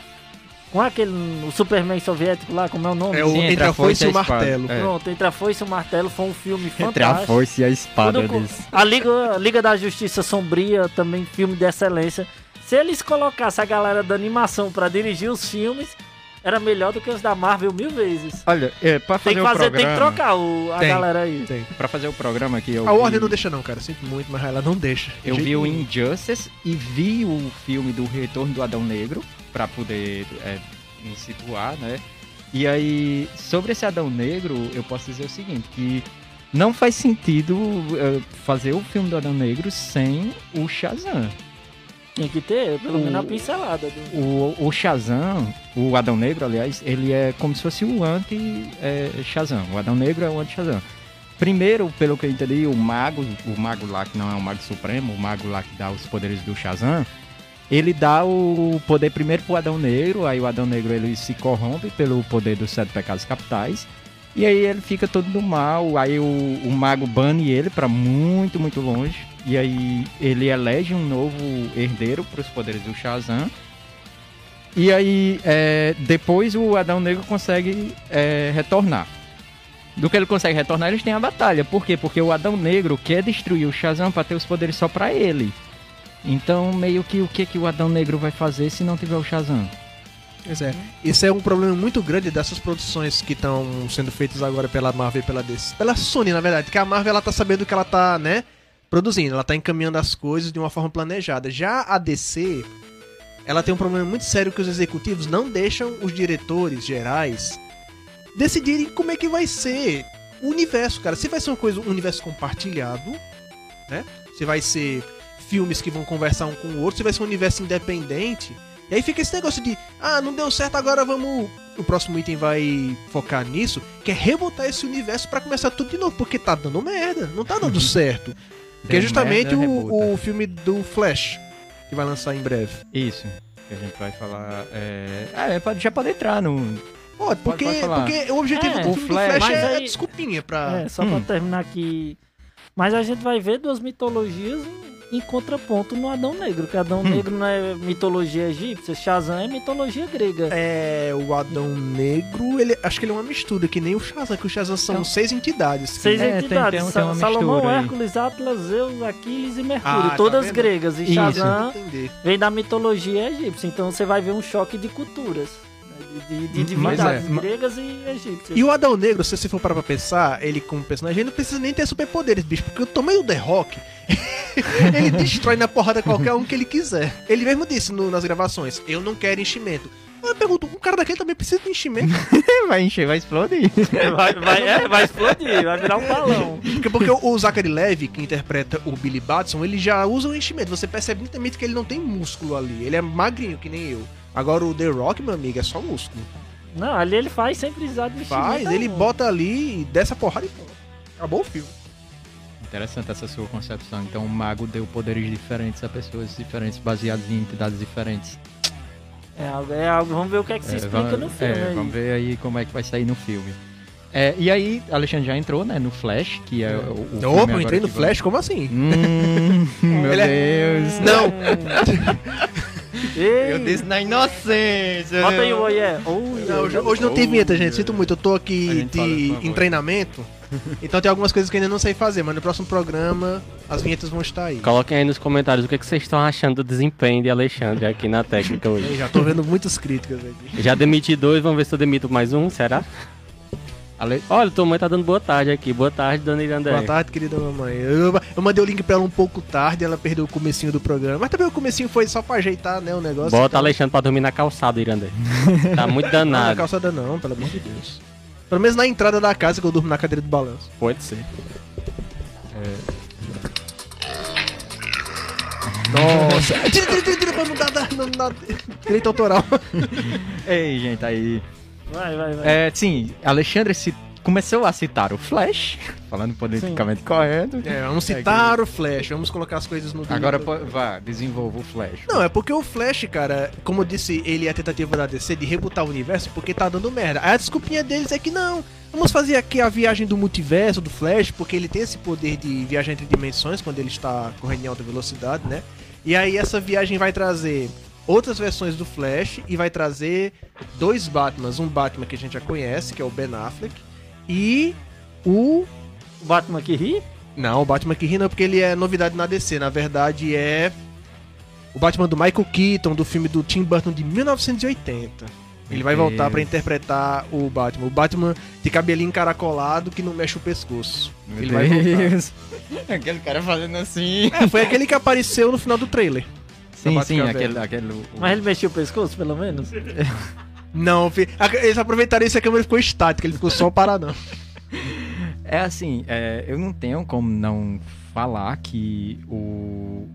com aquele o Superman soviético lá, como é o nome? É o Sim, Entre a Foice e o a. Martelo. É. Pronto, Entre a Foice e o Martelo foi um filme Entre a fantástico. força e a espada Tudo. A Liga, a Liga da Justiça Sombria, também filme de excelência. Se eles colocassem a galera da animação pra dirigir os filmes, era melhor do que os da Marvel mil vezes. Olha, é, pra Tem fazer que o fazer, tem que programa... trocar o, a Tem. galera aí. Tem. Pra fazer o programa aqui, eu A vi- Warner não deixa não, cara. Sinto muito, mas ela não deixa. Eu vi o. Injustice e vi o filme do Retorno do Adão Negro pra poder é, me situar, né? E aí, sobre esse Adão Negro, eu posso dizer o seguinte, que não faz sentido é, fazer o filme do Adão Negro sem o Shazam. Tem que ter, pelo O- menos a pincelada. Do... O, o Shazam, o Adão Negro, aliás, ele é como se fosse o anti-Shazam. o Adão Negro é o anti-Shazam. Primeiro, pelo que eu entendi, o mago, o mago lá que não é o mago supremo, o mago lá que dá os poderes do Shazam, ele dá o poder primeiro pro Adão Negro, aí o Adão Negro ele se corrompe pelo poder dos sete pecados capitais, e aí ele fica todo no mal, aí o, o mago bane ele pra muito, muito longe, e aí ele elege um novo herdeiro pros poderes do Shazam, e aí, é, depois o Adão Negro consegue é, retornar. Do que ele consegue retornar, eles têm a batalha. Por quê? Porque o Adão Negro quer destruir o Shazam pra ter os poderes só pra ele. Então, meio que o que, que o Adão Negro vai fazer se não tiver o Shazam? Pois é. Isso é um problema muito grande dessas produções que estão sendo feitas agora pela Marvel e pela DC. Pela Sony, na verdade, que a Marvel ela tá sabendo que ela tá, né, produzindo, ela tá encaminhando as coisas de uma forma planejada. Já a DC, ela tem um problema muito sério que os executivos não deixam os diretores gerais decidirem como é que vai ser o universo, cara. Se vai ser uma coisa, um universo compartilhado, né? Se vai ser filmes que vão conversar um com o outro, se vai ser um universo independente. E aí fica esse negócio de, ah, não deu certo, agora vamos. O próximo item vai focar nisso, que é rebotar esse universo pra começar tudo de novo, porque tá dando merda, não tá dando *laughs* certo. Que é justamente merda, o, o filme do Flash, que vai lançar em breve. Isso. Que a gente vai falar. É... Ah, é, pode- já pode entrar no. Pode, porque, pode falar. porque o objetivo É, do filme Flash- do Flash é, aí- desculpinha pra. É, só Hum. pra terminar aqui. Mas a gente vai ver duas mitologias em, contraponto no Adão Negro, que Adão Hum. Negro não é mitologia egípcia, Shazam é mitologia grega. É, o Adão Negro, ele, acho que ele é uma mistura, que nem o Shazam, que o Shazam são Então- seis entidades. Seis É, tem- entidades, tem tem uma Salomão. Hércules, Atlas, Zeus, Aquiles e Mercúrio, Ah, tá todas vendo? gregas. E. Shazam vem da mitologia egípcia, então você vai ver um choque de culturas, de, de, Mas divindades é. gregas e egípcias. E o Adão Negro, se você for parar pra pensar, ele como personagem, ele não precisa nem ter superpoderes, bicho, porque o tamanho do The Rock, *laughs* ele destrói na porrada qualquer um que ele quiser. Ele mesmo disse no- nas gravações, eu não quero enchimento. Eu pergunto, um cara daquele também precisa de enchimento? *laughs* vai encher, vai explodir. vai, vai, é, vai explodir, vai virar um balão. Porque, porque o, o Zachary Levi, que interpreta o Billy Batson, ele já usa o enchimento. Você percebe nitidamente que ele não tem músculo ali. Ele é magrinho, que nem eu. Agora o The Rock, meu amigo, é só músculo. Não, ali ele faz sem precisar de Faz, ele bota ali, desce a porrada e pronto. Acabou o filme. Interessante essa sua concepção. Então o mago deu poderes diferentes a pessoas diferentes, baseados em entidades diferentes. É algo, é algo, vamos ver o que é que se É, explica vamos- no filme. é, aí. vamos ver aí como é que vai sair no filme. É, e aí, Alexandre já entrou, né, no Flash, que é o, o filme Opa, eu entrei no que vai- Flash, como assim? Hum, *laughs* meu Ele é- Deus. Não. *laughs* Ei, Eu disse na inocência. Bota aí o é. Hoje, hoje não tem vinheta, gente. Sinto muito. Eu tô aqui de, em treinamento. Então tem algumas coisas que eu ainda não sei fazer, mas no próximo programa as vinhetas vão estar aí. Coloquem aí nos comentários o que, que vocês estão achando do desempenho de Alexandre aqui na técnica Eu hoje. já tô vendo muitas críticas aqui. Já demiti dois, vamos ver se eu demito mais um, será? Ale... Olha, tua mãe tá dando boa tarde aqui. Boa tarde, dona Irandé. Boa tarde, querida mamãe. Eu, eu mandei o link pra ela um pouco tarde, ela perdeu o comecinho do programa. Mas também o comecinho foi só pra ajeitar, né, o negócio. Bota então... Alexandre pra dormir na calçada, Irandé. Tá muito *laughs* Não, na danado. calçada não, pelo amor de Deus. Pelo menos na entrada da casa que eu durmo na cadeira do balanço. Pode ser. Nossa! tira, tira, tira, pra não dar, dar- não dar direito autoral. *laughs* Ei, gente, aí. Vai, vai, vai. É, sim, Alexandre se... começou a citar o Flash, *laughs* falando politicamente correto. É, vamos citar o Flash, vamos colocar as coisas no Agora po- vá, desenvolva o Flash. Não, é porque o Flash, cara, como eu disse, ele é a tentativa da DC de rebutar o universo porque tá dando merda. Aí a desculpinha deles é que não, vamos fazer aqui a viagem do multiverso do Flash, porque ele tem esse poder de viajar entre dimensões quando ele está correndo em alta velocidade, né? E aí essa viagem vai trazer outras versões do Flash e vai trazer dois Batmans, um Batman que a gente já conhece, que é o Ben Affleck, e o O Batman que ri? não, o Batman que ri não, porque ele é novidade na DC. Na verdade, é o Batman do Michael Keaton, do filme do Tim Burton de 1980. Ele vai voltar pra Deus. interpretar o Batman. O Batman de cabelinho encaracolado que não mexe o pescoço. Meu ele vai voltar. Deus. *laughs* Aquele cara fazendo assim. É, foi aquele que apareceu no final do trailer. Sim, sim, aquele. aquele o- Mas ele mexeu o pescoço, pelo menos? *laughs* Não, a- eles aproveitaram isso e a câmera ficou estática, ele ficou só paradão. É assim, é, eu não tenho como não falar que o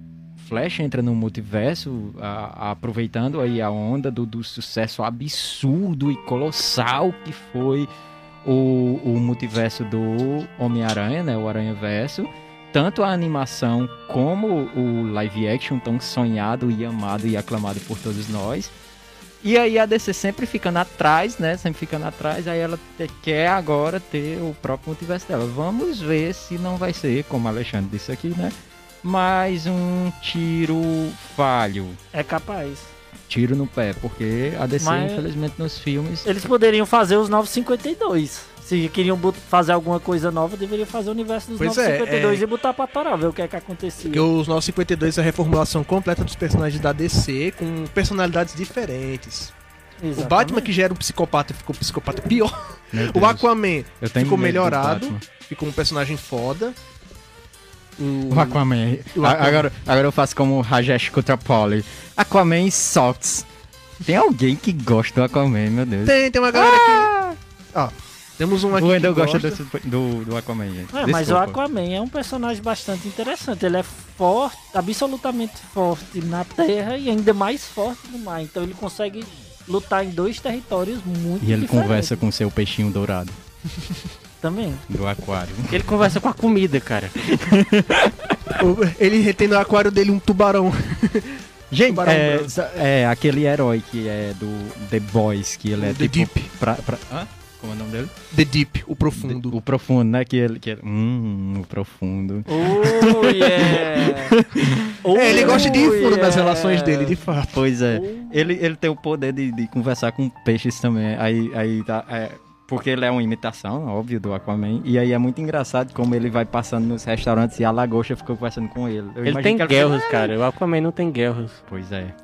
Flash entra no multiverso a- aproveitando aí a onda do, do sucesso absurdo e colossal que foi o, o multiverso do Homem-Aranha, né, o Aranha-Verso. Tanto a animação como o live action tão sonhado e amado e aclamado por todos nós. E aí a DC sempre ficando atrás, né? Sempre ficando atrás, aí ela te- quer agora ter o próprio multiverso dela. Vamos ver se não vai ser, como o Alexandre disse aqui, né? Mais um tiro falho. É capaz. Tiro no pé, porque a DC, Mas- infelizmente, nos filmes. Eles poderiam fazer os 952. Se queriam fazer alguma coisa nova, deveriam fazer o universo dos Pois é, 952 é. e botar pra torar, ver o que é que acontecia. Porque os 952 é a reformulação completa dos personagens da DC com personalidades diferentes. O Exatamente. Batman que já era um psicopata ficou um psicopata pior. *laughs* O Aquaman eu tenho ficou melhorado. Ficou um personagem foda. O Aquaman. O Aquaman. Agora, agora eu faço como o Rajesh Kutrapoli. Aquaman socks. Tem alguém que gosta do Aquaman, meu Deus. Tem, tem uma galera que. Ó, temos um aqui. O Wendel gosta gosta. do, do, do Aquaman, gente. É, mas o. Aquaman é um personagem bastante interessante. Ele é forte, absolutamente forte na terra e ainda mais forte no mar. Então ele consegue lutar em dois territórios muito E ele diferentes conversa com seu peixinho dourado *laughs* também. do aquário. Ele conversa com a comida, cara. *laughs* Ele tem no aquário dele um tubarão. *laughs* Gente, Tubarão é, é aquele herói que é do The Boys, que ele é The tipo... Deep. Pra, pra, hã? O nome dele? The Deep, o profundo. O profundo, né? Que ele... Que ele hum, o profundo. Oh, *laughs* yeah! É, ele gosta de ir Oh, fundo nas yeah! relações dele, de fato. Pois é. Oh. Ele, ele tem o poder de, de conversar com peixes também. Aí, aí tá. é, porque ele é uma imitação, óbvio, do Aquaman. E aí é muito engraçado como ele vai passando nos restaurantes e a lagosta fica conversando com ele. Eu Ele tem guerras, cara. O Aquaman não tem guerras. Pois é.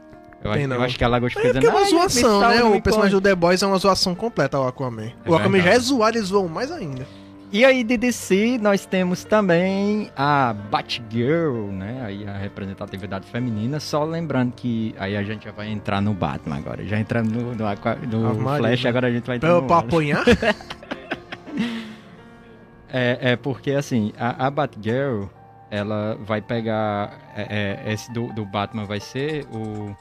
Eu, Tem acho, não. eu acho que a lagosta É fica porque é uma "Ai, zoação, né? O personagem corre." do The Boys é uma zoação completa ao Aquaman. o Aquaman já é zoado, eles zoam mais ainda. E aí de DC nós temos também a Batgirl, né? Aí a representatividade feminina. Só lembrando que aí a gente já vai entrar no Batman agora. Já entramos no, no, Aqua- no Flash, né? agora a gente vai entrar Pra, no pra apanhar? *laughs* É, é porque assim, a, a Batgirl, ela vai pegar. é, é, esse do, do Batman vai ser o.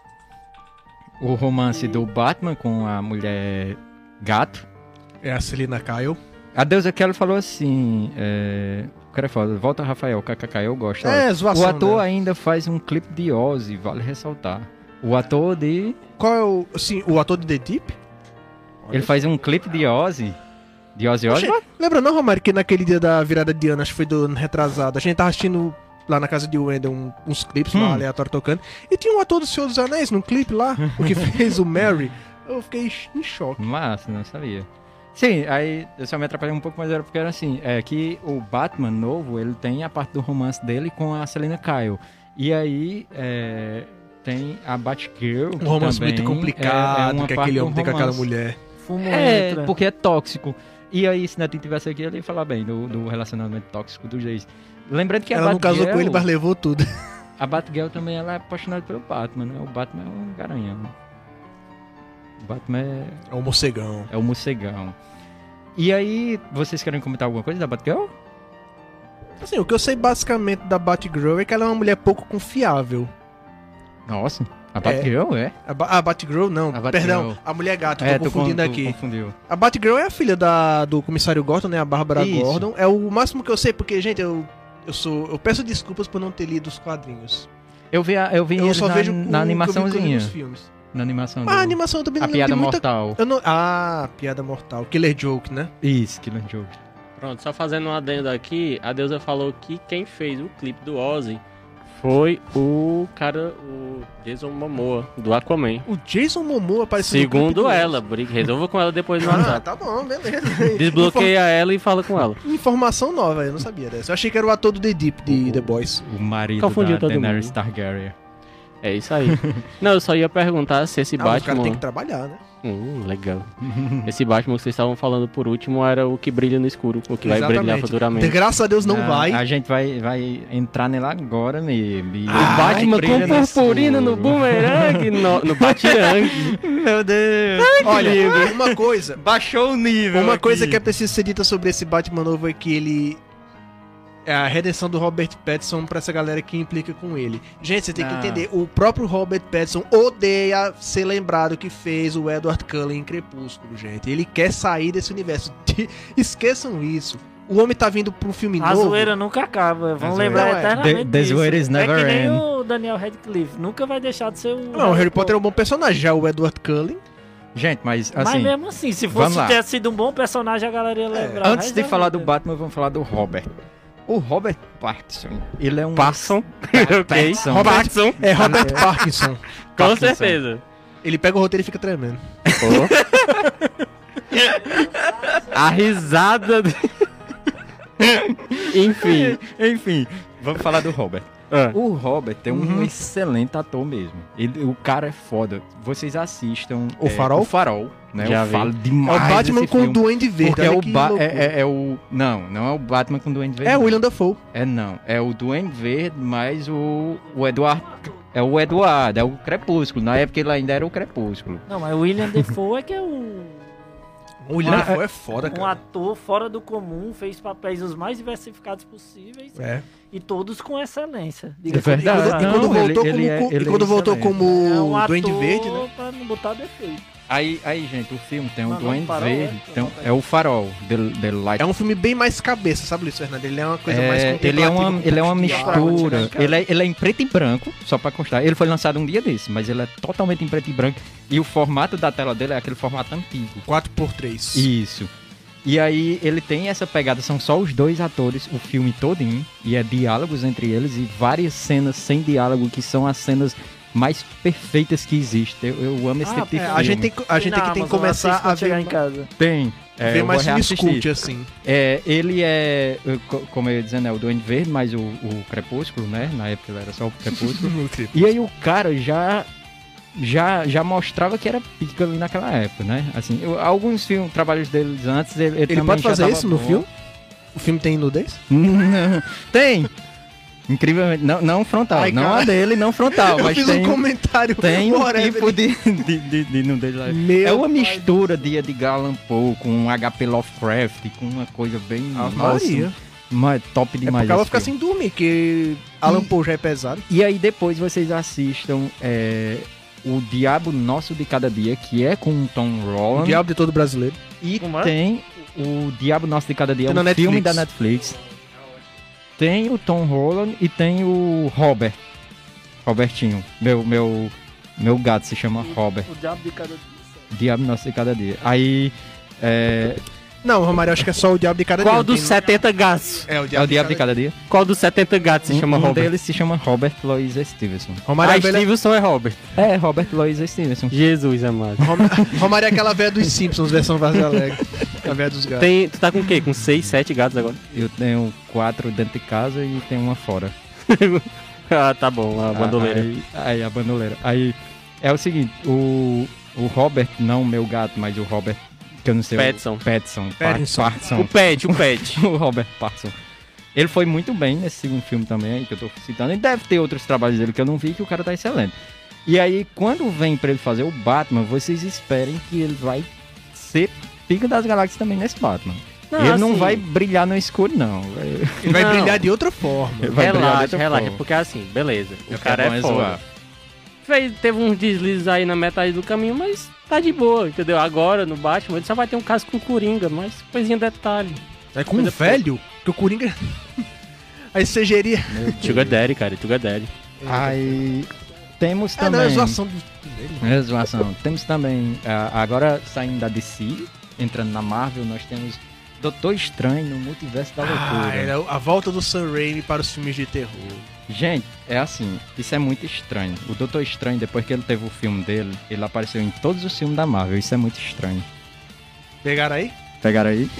O romance do Batman com a mulher gato. É a Celina Kyle. A deusa Kelly falou assim. É, o cara fala, volta Rafael, kkk, eu gosto. Olha, É, zoação. o ator né? ainda faz um clipe de Ozzy, vale ressaltar. O ator de. Qual é o. Sim, o ator de The Deep? Ele faz um clipe de Ozzy. De Ozzy Osbourne? lembra não, Romário, que naquele dia da virada de ano, acho que foi do ano retrasado, a gente tava assistindo lá na casa de Wendell um- uns clipes Hum. lá aleatórios tocando. E tinha um ator do Senhor dos Anéis num clipe lá, o que *laughs* fez o Mary. Eu fiquei em choque. Massa, não sabia. Sim, aí eu só me atrapalhei um pouco, mas era porque era assim, é que o Batman novo, ele tem a parte do romance dele com a Selena Kyle. E aí é, tem a Batgirl. que Um romance também muito é- complicado é uma que aquele homem tem com aquela mulher. Fumo É, entra. porque é tóxico. E aí, se Netinho tivesse aqui, ele ia falar bem do, do relacionamento tóxico dos dois. Lembrando que a Ela não casou com ele, Batgirl- mas levou tudo. *laughs* A Batgirl também ela é apaixonada pelo Batman, né? O Batman é um garanhão. O Batman é, É um morcegão. é o morcegão. E aí, vocês querem comentar alguma coisa da Batgirl? Assim, o que eu sei basicamente da Batgirl é que ela é uma mulher pouco confiável. Nossa, a Batgirl é? A, ba a Batgirl não, A Batgirl. perdão, a mulher gato, é, tô confundindo con- tu aqui. Confundiu. A Batgirl é a filha da, do comissário Gordon, né? A Bárbara. Gordon. É o máximo que eu sei, porque, gente, eu, eu sou. Eu peço desculpas por não ter lido os quadrinhos. Eu vi, a- eu vi eu só na, vejo na animaçãozinha. nos filmes. Na animação. Ah, a do- animação também a não piada muita... mortal. Eu não... Ah, piada mortal. Killer Joke, né? Isso, Killer Joke. Pronto, só fazendo um adendo aqui, a Deusa falou que quem fez o clipe do Ozzy foi o cara, o Jason Momoa, do Aquaman. O Jason Momoa apareceu Segundo do ela, briga- resolva com ela depois no Ah, WhatsApp. tá bom, beleza. *laughs* Desbloqueia ela e fala com ela. Inform- Informação nova, eu não sabia dessa. Eu achei que era o ator do The Deep, de The Boys. O marido Confundiu da todo Daenerys mundo. Targaryen. É isso aí. *laughs* Não, eu só ia perguntar se esse Ah, mas o cara Batman. tem que trabalhar, né? Hum, legal. *laughs* Esse Batman que vocês estavam falando por último era o que brilha no escuro, o que vai brilhar Exatamente. futuramente. De graças a Deus não Ah, vai. A gente vai, vai entrar nela agora mesmo. E- O Batman com no purpurina no escuro. boomerang, *laughs* no, no batirangue. Meu Deus. Olha, uma coisa. Baixou o nível. Uma aqui. coisa que é preciso ser dita sobre esse Batman novo é que ele. É a redenção do Robert Pattinson pra essa galera que implica com ele. Gente, você tem que Ah. entender, o próprio Robert Pattinson odeia ser lembrado que fez o Edward Cullen em Crepúsculo, gente. Ele quer sair desse universo. *laughs* Esqueçam isso. O homem tá vindo um filme A novo. zoeira nunca acaba. Vão lembrar é. eternamente The- the disso. zoeira is never É que nem end. o Daniel Radcliffe. Nunca vai deixar de ser o... Não, o Harry Potter é um bom personagem, já o Edward Cullen. Gente, mas Mas assim, mesmo assim, se fosse ter sido um bom personagem, a galera ia lembrar. antes Mas de é falar do. Batman, vamos falar do Robert. O Robert Pattinson, ele é um... Passam. *laughs* ok. Robert- Parkinson. É Robert Parkinson. Com Parkinson. certeza. Ele pega o roteiro e fica tremendo. A risada. de- *laughs* Enfim. Enfim, vamos falar do Robert. Ah. O Robert é um Uhum. excelente ator mesmo. Ele, o cara é foda. Vocês assistam... O é, Farol? O Farol, né? Já Eu vi. falo É demais o Batman com o. Duende Verde. Porque é o, é, é- é o. Não, não é o Batman com o Duende Verde. É o. William Dafoe. É não. É o Duende Verde, mais o. O Eduardo. É o Eduardo, é o Crepúsculo. Na época ele ainda era o Crepúsculo. Não, mas o William Defoe é que é o... O William Dafoe é foda, um cara. ator fora do comum, fez papéis os mais diversificados possíveis É. e todos com excelência. É E verdade. quando, e Não, quando ele- voltou ele como, é- e ele é quando voltou como É um Duende Verde, né? pra não botar defeito. Aí, aí, gente, o filme tem o Não, não, Duende Farol, Verde. é? então, é o Farol, The, The Light. É um filme bem mais cabeça, sabe, Luiz Fernando? Ele é uma coisa mais É, ele é uma, ele é uma um mistura. Ele é, ele é em preto e branco, só pra constar. Ele foi lançado um dia desse, mas ele é totalmente em preto e branco. E o formato da tela dele é aquele formato antigo. 4x3. Isso. E aí ele tem essa pegada, são só os dois atores, o filme todinho, e é diálogos entre eles e várias cenas sem diálogo, que são as cenas mais perfeitas que existem. Eu, eu amo esse Ah, tipo de É, filme. a gente tem, que- a gente tem que tem que começar a ver, chegar em casa. Tem. É, ver mais cult, assim. É, ele é, como eu ia dizendo, é o Duende Verde, mas o, o Crepúsculo, né? Na época ele era só o Crepúsculo. *laughs* E aí o cara já já já mostrava que era pica ali naquela época, né? Assim, eu- alguns filmes, trabalhos deles antes, ele, ele, Ele pode fazer isso no bom. filme? O filme tem nudez? *laughs* Tem. Incrivelmente, não, não frontal, Ai, não cara. a dele, não frontal, *laughs* Eu mas fiz tem um comentário. tem um tipo de de, de, de nudez lá. Meu É uma mistura de Edgar Allan Poe com um HP Lovecraft, com uma coisa bem Ave nossa, Maria. mas top É demais. porque ela fica sem dormir, que Alan Poe já é pesado. E aí depois vocês assistam é, o Diabo Nosso de Cada Dia, que é com o Tom O Holland. diabo de todo brasileiro. E Como é? tem o Diabo Nosso de Cada Dia, Tem um filme Netflix. da Netflix. Tem o Tom Holland e tem o Robert. Robertinho. Meu, meu, meu gato se chama Robert. O diabo de cada dia. Diabo Nosso de Cada Dia. Aí. é, Não, Romário, acho que é só o Diabo de Cada Qual Dia. dos tem- 70 gatos? É o É Diabo, o Diabo de Cada Dia. Qual dos 70 gatos se chama um, um Robert? deles se chama Robert Louis Stevenson. Romário, é Ah, Stevenson é Robert. É, Robert Louis Stevenson. Jesus amado. Rom- Romário é aquela velha dos Simpsons, versão Vazio Alegre. A velha dos gatos. Tem, tu tá com o quê? Com 6, 7 gatos agora? Eu tenho quatro dentro de casa e tenho uma fora. *laughs* ah, tá bom, a bandoleira. Aí, aí a bandoleira. Aí é o seguinte, o, o Robert, não meu gato, mas o Robert, que eu não sei. Pattinson. O Pattinson. Pattinson. Pattinson. O pet, o pet. *laughs* o Robert Pattinson. Ele foi muito bem nesse segundo filme também, aí, que eu tô citando. E deve ter outros trabalhos dele que eu não vi, que o cara tá excelente. E aí, quando vem pra ele fazer o Batman, vocês esperem que ele vai ser pica das galáxias também nesse Batman. ele não assim, vai brilhar no escuro, não. Ele vai Não. brilhar de outra forma. Ele vai Relaxa, outra relaxa, forma. porque assim, beleza. O É cara é é foda. Fez, teve uns deslizes aí na metade do caminho, mas tá de boa, entendeu? Agora, no Batman, ele só vai ter um caso com o Coringa, mas coisinha detalhe. É com um velho, que o Coringa... *laughs* Aí você geria... Sugar Daddy, cara, Sugar Daddy. Aí temos Ah, não, também. é zoação do... dele. É zoação. Temos também, ah, agora saindo da DC, entrando na Marvel, nós temos Doutor Estranho no Multiverso da Loucura. Ah, era a volta do Sam Raimi para os filmes de terror. Gente, é assim, isso é muito estranho. O Doutor Estranho, depois que ele teve o filme dele, ele apareceu em todos os filmes da Marvel. Isso é muito estranho. Pegaram aí? Pegaram aí? *laughs*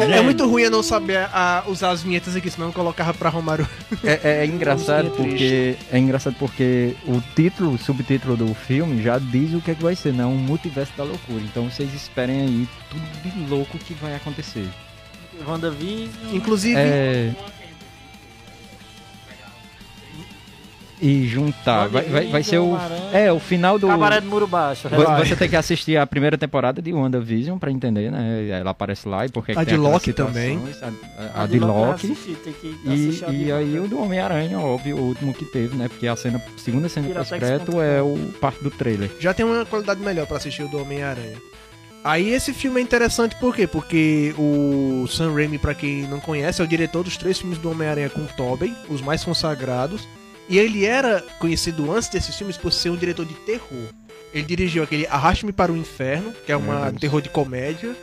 É, é muito ruim eu não saber a- usar as vinhetas aqui, senão eu colocava pra Romário. *laughs* É, é- é engraçado porque é engraçado porque o título, o subtítulo do filme já diz o que é que vai ser, né? Um multiverso da loucura. Então vocês esperem aí tudo de louco que vai acontecer. WandaVision. Inclusive, É... E juntar, vai, vai, vai ser o é o final do Cabaré do Muro Baixo. Relaxa. Você tem que assistir a primeira temporada de WandaVision pra entender, né? Ela aparece lá e porque A tem de Loki também. A, a- a de Loki. E, assistir de e Loki. aí o do Homem-Aranha, óbvio, o último que teve, né? Porque a cena, segunda cena ponto com. é o parte do trailer. já tem uma qualidade melhor pra assistir o do Homem-Aranha. Aí esse filme é interessante por quê? Porque o Sam Raimi, pra quem não conhece, é o diretor dos três filmes do Homem-Aranha com Tobey, os mais consagrados. E ele era conhecido antes desses filmes por ser um diretor de terror. Ele dirigiu aquele Arraste-me para o Inferno, que é Meu um terror de comédia.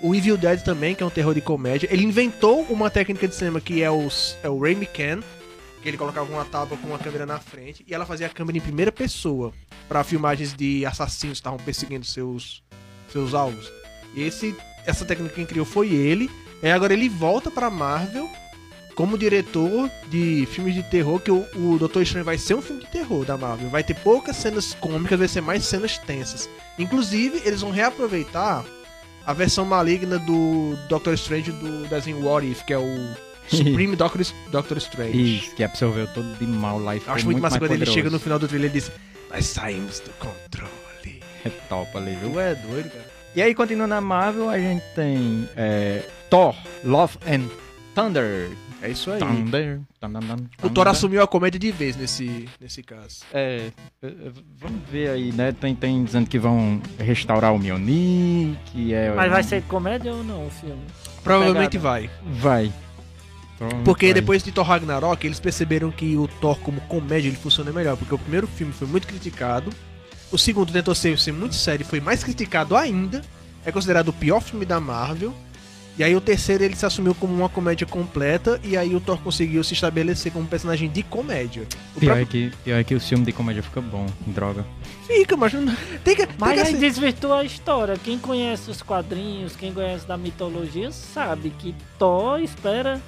O Evil Dead também, que é um terror de comédia. Ele inventou uma técnica de cinema que é o, é o Raimi Can, que ele colocava uma tábua com uma câmera na frente e ela fazia a câmera em primeira pessoa para filmagens de assassinos que estavam perseguindo seus, seus alvos. E esse, essa técnica quem criou foi ele. E agora ele volta pra Marvel como diretor de filmes de terror, que o, o Doutor Estranho vai ser um filme de terror da Marvel. Vai ter poucas cenas cômicas, vai ser mais cenas tensas. Inclusive, eles vão reaproveitar a versão maligna do Doctor Strange do desenho What If, que é o *laughs* Supreme Doctor, Doctor Strange. Isso, que absorveu todo de mal lá e Eu ficou acho muito massa mais quando ele chega no final do trailer e diz: Nós saímos do controle. É top ali, viu? Tu é doido, cara. E aí, continuando na Marvel, a gente tem é, Thor, Love and Thunder. É isso aí. Thunder. O Thor assumiu a comédia de vez nesse, nesse caso. É, é, é, vamos ver aí, né? Tem, tem dizendo que vão restaurar o Mjolnir, que é... Mas vai ser comédia ou não o filme? Provavelmente vai. Vai. Porque Vai. depois de Thor Ragnarok, eles perceberam que o Thor como comédia ele funciona melhor. Porque o primeiro filme foi muito criticado. O segundo tentou ser, ser muito sério e foi mais criticado ainda. É considerado o pior filme da Marvel. E aí o terceiro ele se assumiu como uma comédia completa. E aí o Thor conseguiu se estabelecer como um personagem de comédia. O Pior é, próprio... que, pior é que o filme de comédia fica bom, droga. Fica, mas não... tem que, tem Mas que aí assim- desvirtua a história. Quem conhece os quadrinhos, quem conhece da mitologia, sabe que Thor espera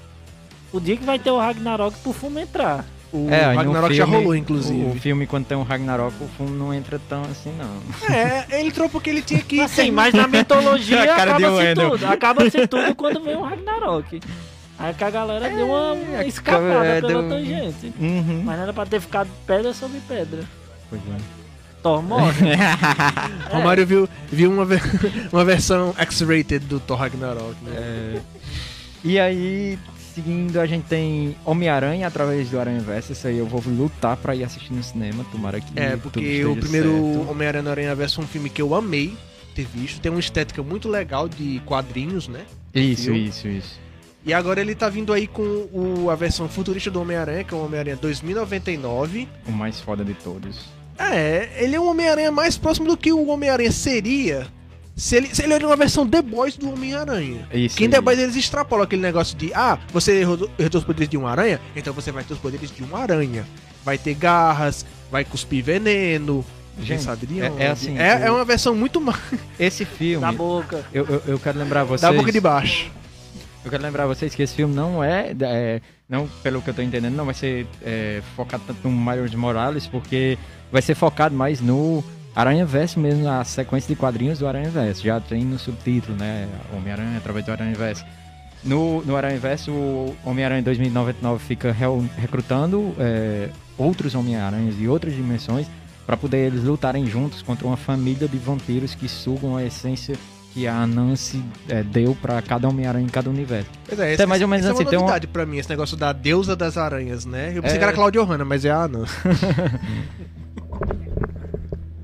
o dia que vai ter o Ragnarok pro filme entrar. O É, Ragnarok já filme, rolou, O, inclusive. o filme, quando tem um Ragnarok, o filme não entra tão assim, não. É, ele entrou porque ele tinha que. Assim, mas na *laughs* mitologia A cara de acaba-se Wendel. tudo. Acaba-se tudo quando vem o Ragnarok. Aí que a galera deu uma, uma escapada é, pela deu- tangente. Uhum. Mas não era pra ter ficado pedra sobre pedra. Pois é. Thor morre. *laughs* Romário viu, viu uma, *laughs* uma versão X-rated do Thor Ragnarok. Né? É, E aí, seguindo, a gente tem Homem-Aranha através do Aranha Verso. Isso aí eu vou lutar pra ir assistir no cinema, tomara que. É, porque o primeiro. Homem-Aranha no Aranha Verso é um filme que eu amei ter visto. Tem uma estética muito legal de quadrinhos, né? Isso, viu? isso, isso. E agora ele tá vindo aí com o- a versão futurista do Homem-Aranha, que é o Homem-Aranha 2099. O mais foda de todos. É, ele é um Homem-Aranha mais próximo do que o Homem-Aranha seria se ele, se ele era uma versão The Boys do Homem-Aranha. Isso Que em. The Boys eles extrapolam aquele negócio de, ah, você herdou, os poderes de um aranha, então você vai ter os poderes de um aranha. Vai ter garras, vai cuspir veneno, quem Gente, sabe de é- onde. é assim, É, o- é uma versão muito má, *laughs* Esse filme, Na boca. eu, eu, eu quero lembrar vocês. da boca de baixo. Eu quero lembrar vocês que esse filme não é, é, não pelo que eu tô entendendo, não vai ser é, focado tanto no Miles Morales, porque vai ser focado mais no Aranha Verso mesmo, na sequência de quadrinhos do Aranha Verso. Já tem no subtítulo, né? Homem-Aranha através do Aranha Verso. No, no Aranha Verso, o Homem-Aranha 2099 fica recrutando é, outros Homem-Aranhas de outras dimensões para poder eles lutarem juntos contra uma família de vampiros que sugam a essência que a Nancy é, deu para cada Homem-Aranha em cada universo. Pois é, Isso é mais ou menos isso assim, É uma novidade pra mim, esse negócio da deusa das aranhas, né? Eu pensei É. que era Claudio Hanna, mas é a não. *laughs*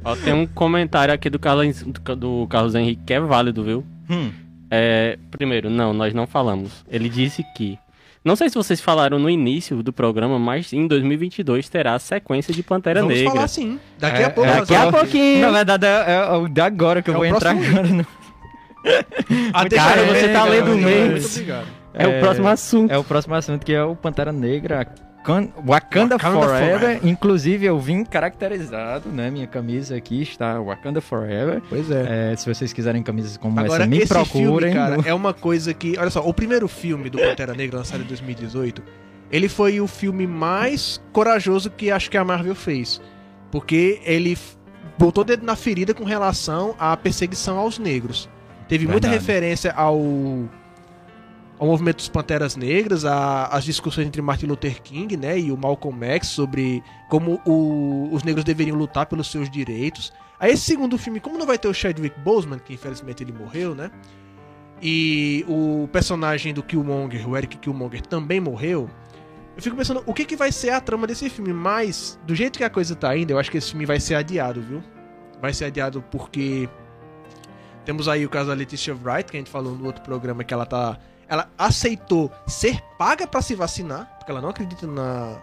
Ó, tem um comentário aqui do Carlos, do Carlos Henrique que é válido, viu? Hum. É, primeiro, não, nós não falamos. Ele disse que. Não sei se vocês falaram no início do programa, mas em 2022 terá a sequência de Pantera Vamos Negra. falar sim. Daqui É, a pouco. é, Daqui a vamos- pouquinho. Na verdade, é, é o de agora que eu É o vou entrar agora. No... *laughs* Cara, você tá lendo memes. obrigado. É, o próximo assunto. É o próximo assunto, que é o Pantera Negra. Wakanda, Wakanda Forever. Forever. Inclusive, eu vim caracterizado, né? Minha camisa aqui está Wakanda Forever. Pois é. É, se vocês quiserem camisas como Agora, essa, me esse procurem. filme, cara, no- *laughs* é uma coisa que... Olha só, o primeiro filme do Pantera Negra, lançado em 2018, ele foi o filme mais corajoso que acho que a Marvel fez. Porque ele botou o dedo na ferida com relação à perseguição aos negros. Teve muita Verdade. referência ao... Ao movimento dos Panteras Negras, a- as discussões entre Martin Luther King né, e o Malcolm X sobre como o- os negros deveriam lutar pelos seus direitos. Aí esse segundo filme, como não vai ter o Chadwick Boseman, que infelizmente ele morreu, né? E o personagem do Killmonger, o Eric Killmonger, também morreu. Eu fico pensando, o que, que vai ser a trama desse filme? Mas, do jeito que a coisa tá indo, eu acho que esse filme vai ser adiado, viu? Vai ser adiado porque temos aí o caso da Leticia Wright, que a gente falou no outro programa que ela tá. Ela aceitou ser paga pra se vacinar, porque ela não acredita na,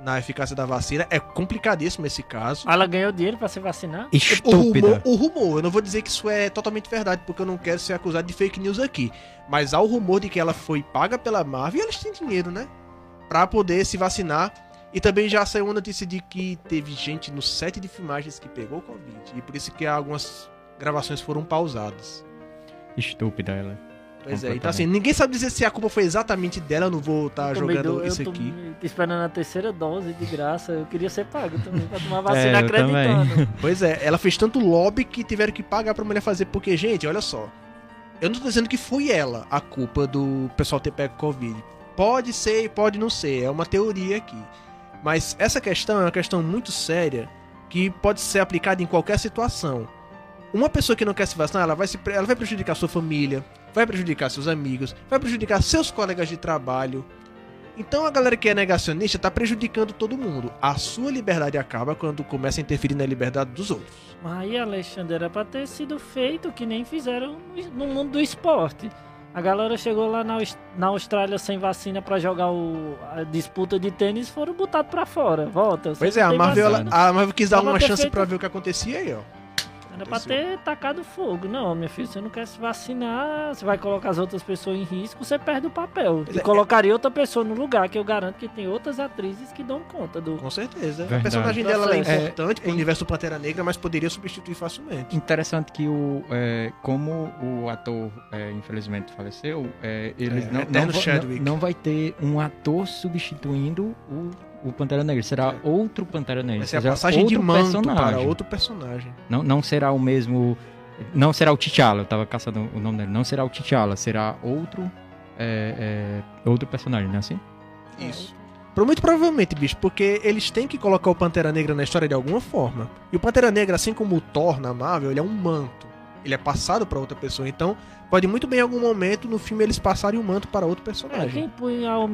na eficácia da vacina. É complicadíssimo esse caso. Ela ganhou dinheiro pra se vacinar? O Estúpida. rumor, o rumor, eu não vou dizer que isso é totalmente verdade, porque eu não quero ser acusado de fake news aqui. Mas há o rumor de que ela foi paga pela Marvel e eles têm dinheiro, né? Pra poder se vacinar. E também já saiu uma notícia de que teve gente no set de filmagens que pegou Covid. E por isso que algumas gravações foram pausadas. Estúpida ela. Pois é, então assim, ninguém sabe dizer se a culpa foi exatamente dela, eu não vou estar Tomei jogando do- isso eu tô aqui. esperando a terceira dose de graça. Eu queria ser pago também pra tomar *laughs* vacina É, acreditando. *laughs* Pois é, ela fez tanto lobby que tiveram que pagar pra mulher fazer, porque, gente, olha só. Eu não tô dizendo que foi ela a culpa do pessoal ter pego Covid. Pode ser e pode não ser, é uma teoria aqui. Mas essa questão é uma questão muito séria que pode ser aplicada em qualquer situação. Uma pessoa que não quer se vacinar, ela vai, se, ela vai prejudicar sua família, vai prejudicar seus amigos, vai prejudicar seus colegas de trabalho. Então a galera que é negacionista tá prejudicando todo mundo. A sua liberdade acaba quando começa a interferir na liberdade dos outros. Mas aí, Alexandre, era pra ter sido feito que nem fizeram no mundo do esporte. A galera chegou lá na, na Austrália sem vacina pra jogar o, a disputa de tênis e foram botados pra fora. Volta. Pois é, a Marvel, ela- a Marvel quis dar uma chance feito- pra ver o que acontecia aí, ó. Era pra ter tacado fogo. Não, meu filho, você não quer se vacinar, você vai colocar as outras pessoas em risco, você perde o papel. Pois E é. colocaria outra pessoa no lugar, que eu garanto que tem outras atrizes que dão conta do. Com certeza. Verdade. A personagem dela ela é importante pro universo do Pantera Negra, mas poderia substituir facilmente. Interessante que o, é, como o ator é, infelizmente faleceu, é, eles É, não, não, não, não vai ter um ator substituindo o, o Pantera Negra. Será outro Pantera Negra. Vai ser a será passagem de outro manto personagem. para outro personagem. Não, não será o mesmo. Não será o T'Challa, eu tava caçando o nome dele. Não será o T'Challa, será outro. é, é, outro personagem, não é assim? Isso. Muito provavelmente, bicho, porque eles têm que colocar o Pantera Negra na história de alguma forma. E o Pantera Negra, assim como o Thor na Marvel, ele é um manto. Ele é passado pra outra pessoa. Então, pode muito bem em algum momento no filme eles passarem o manto para outro É, personagem. quem punha o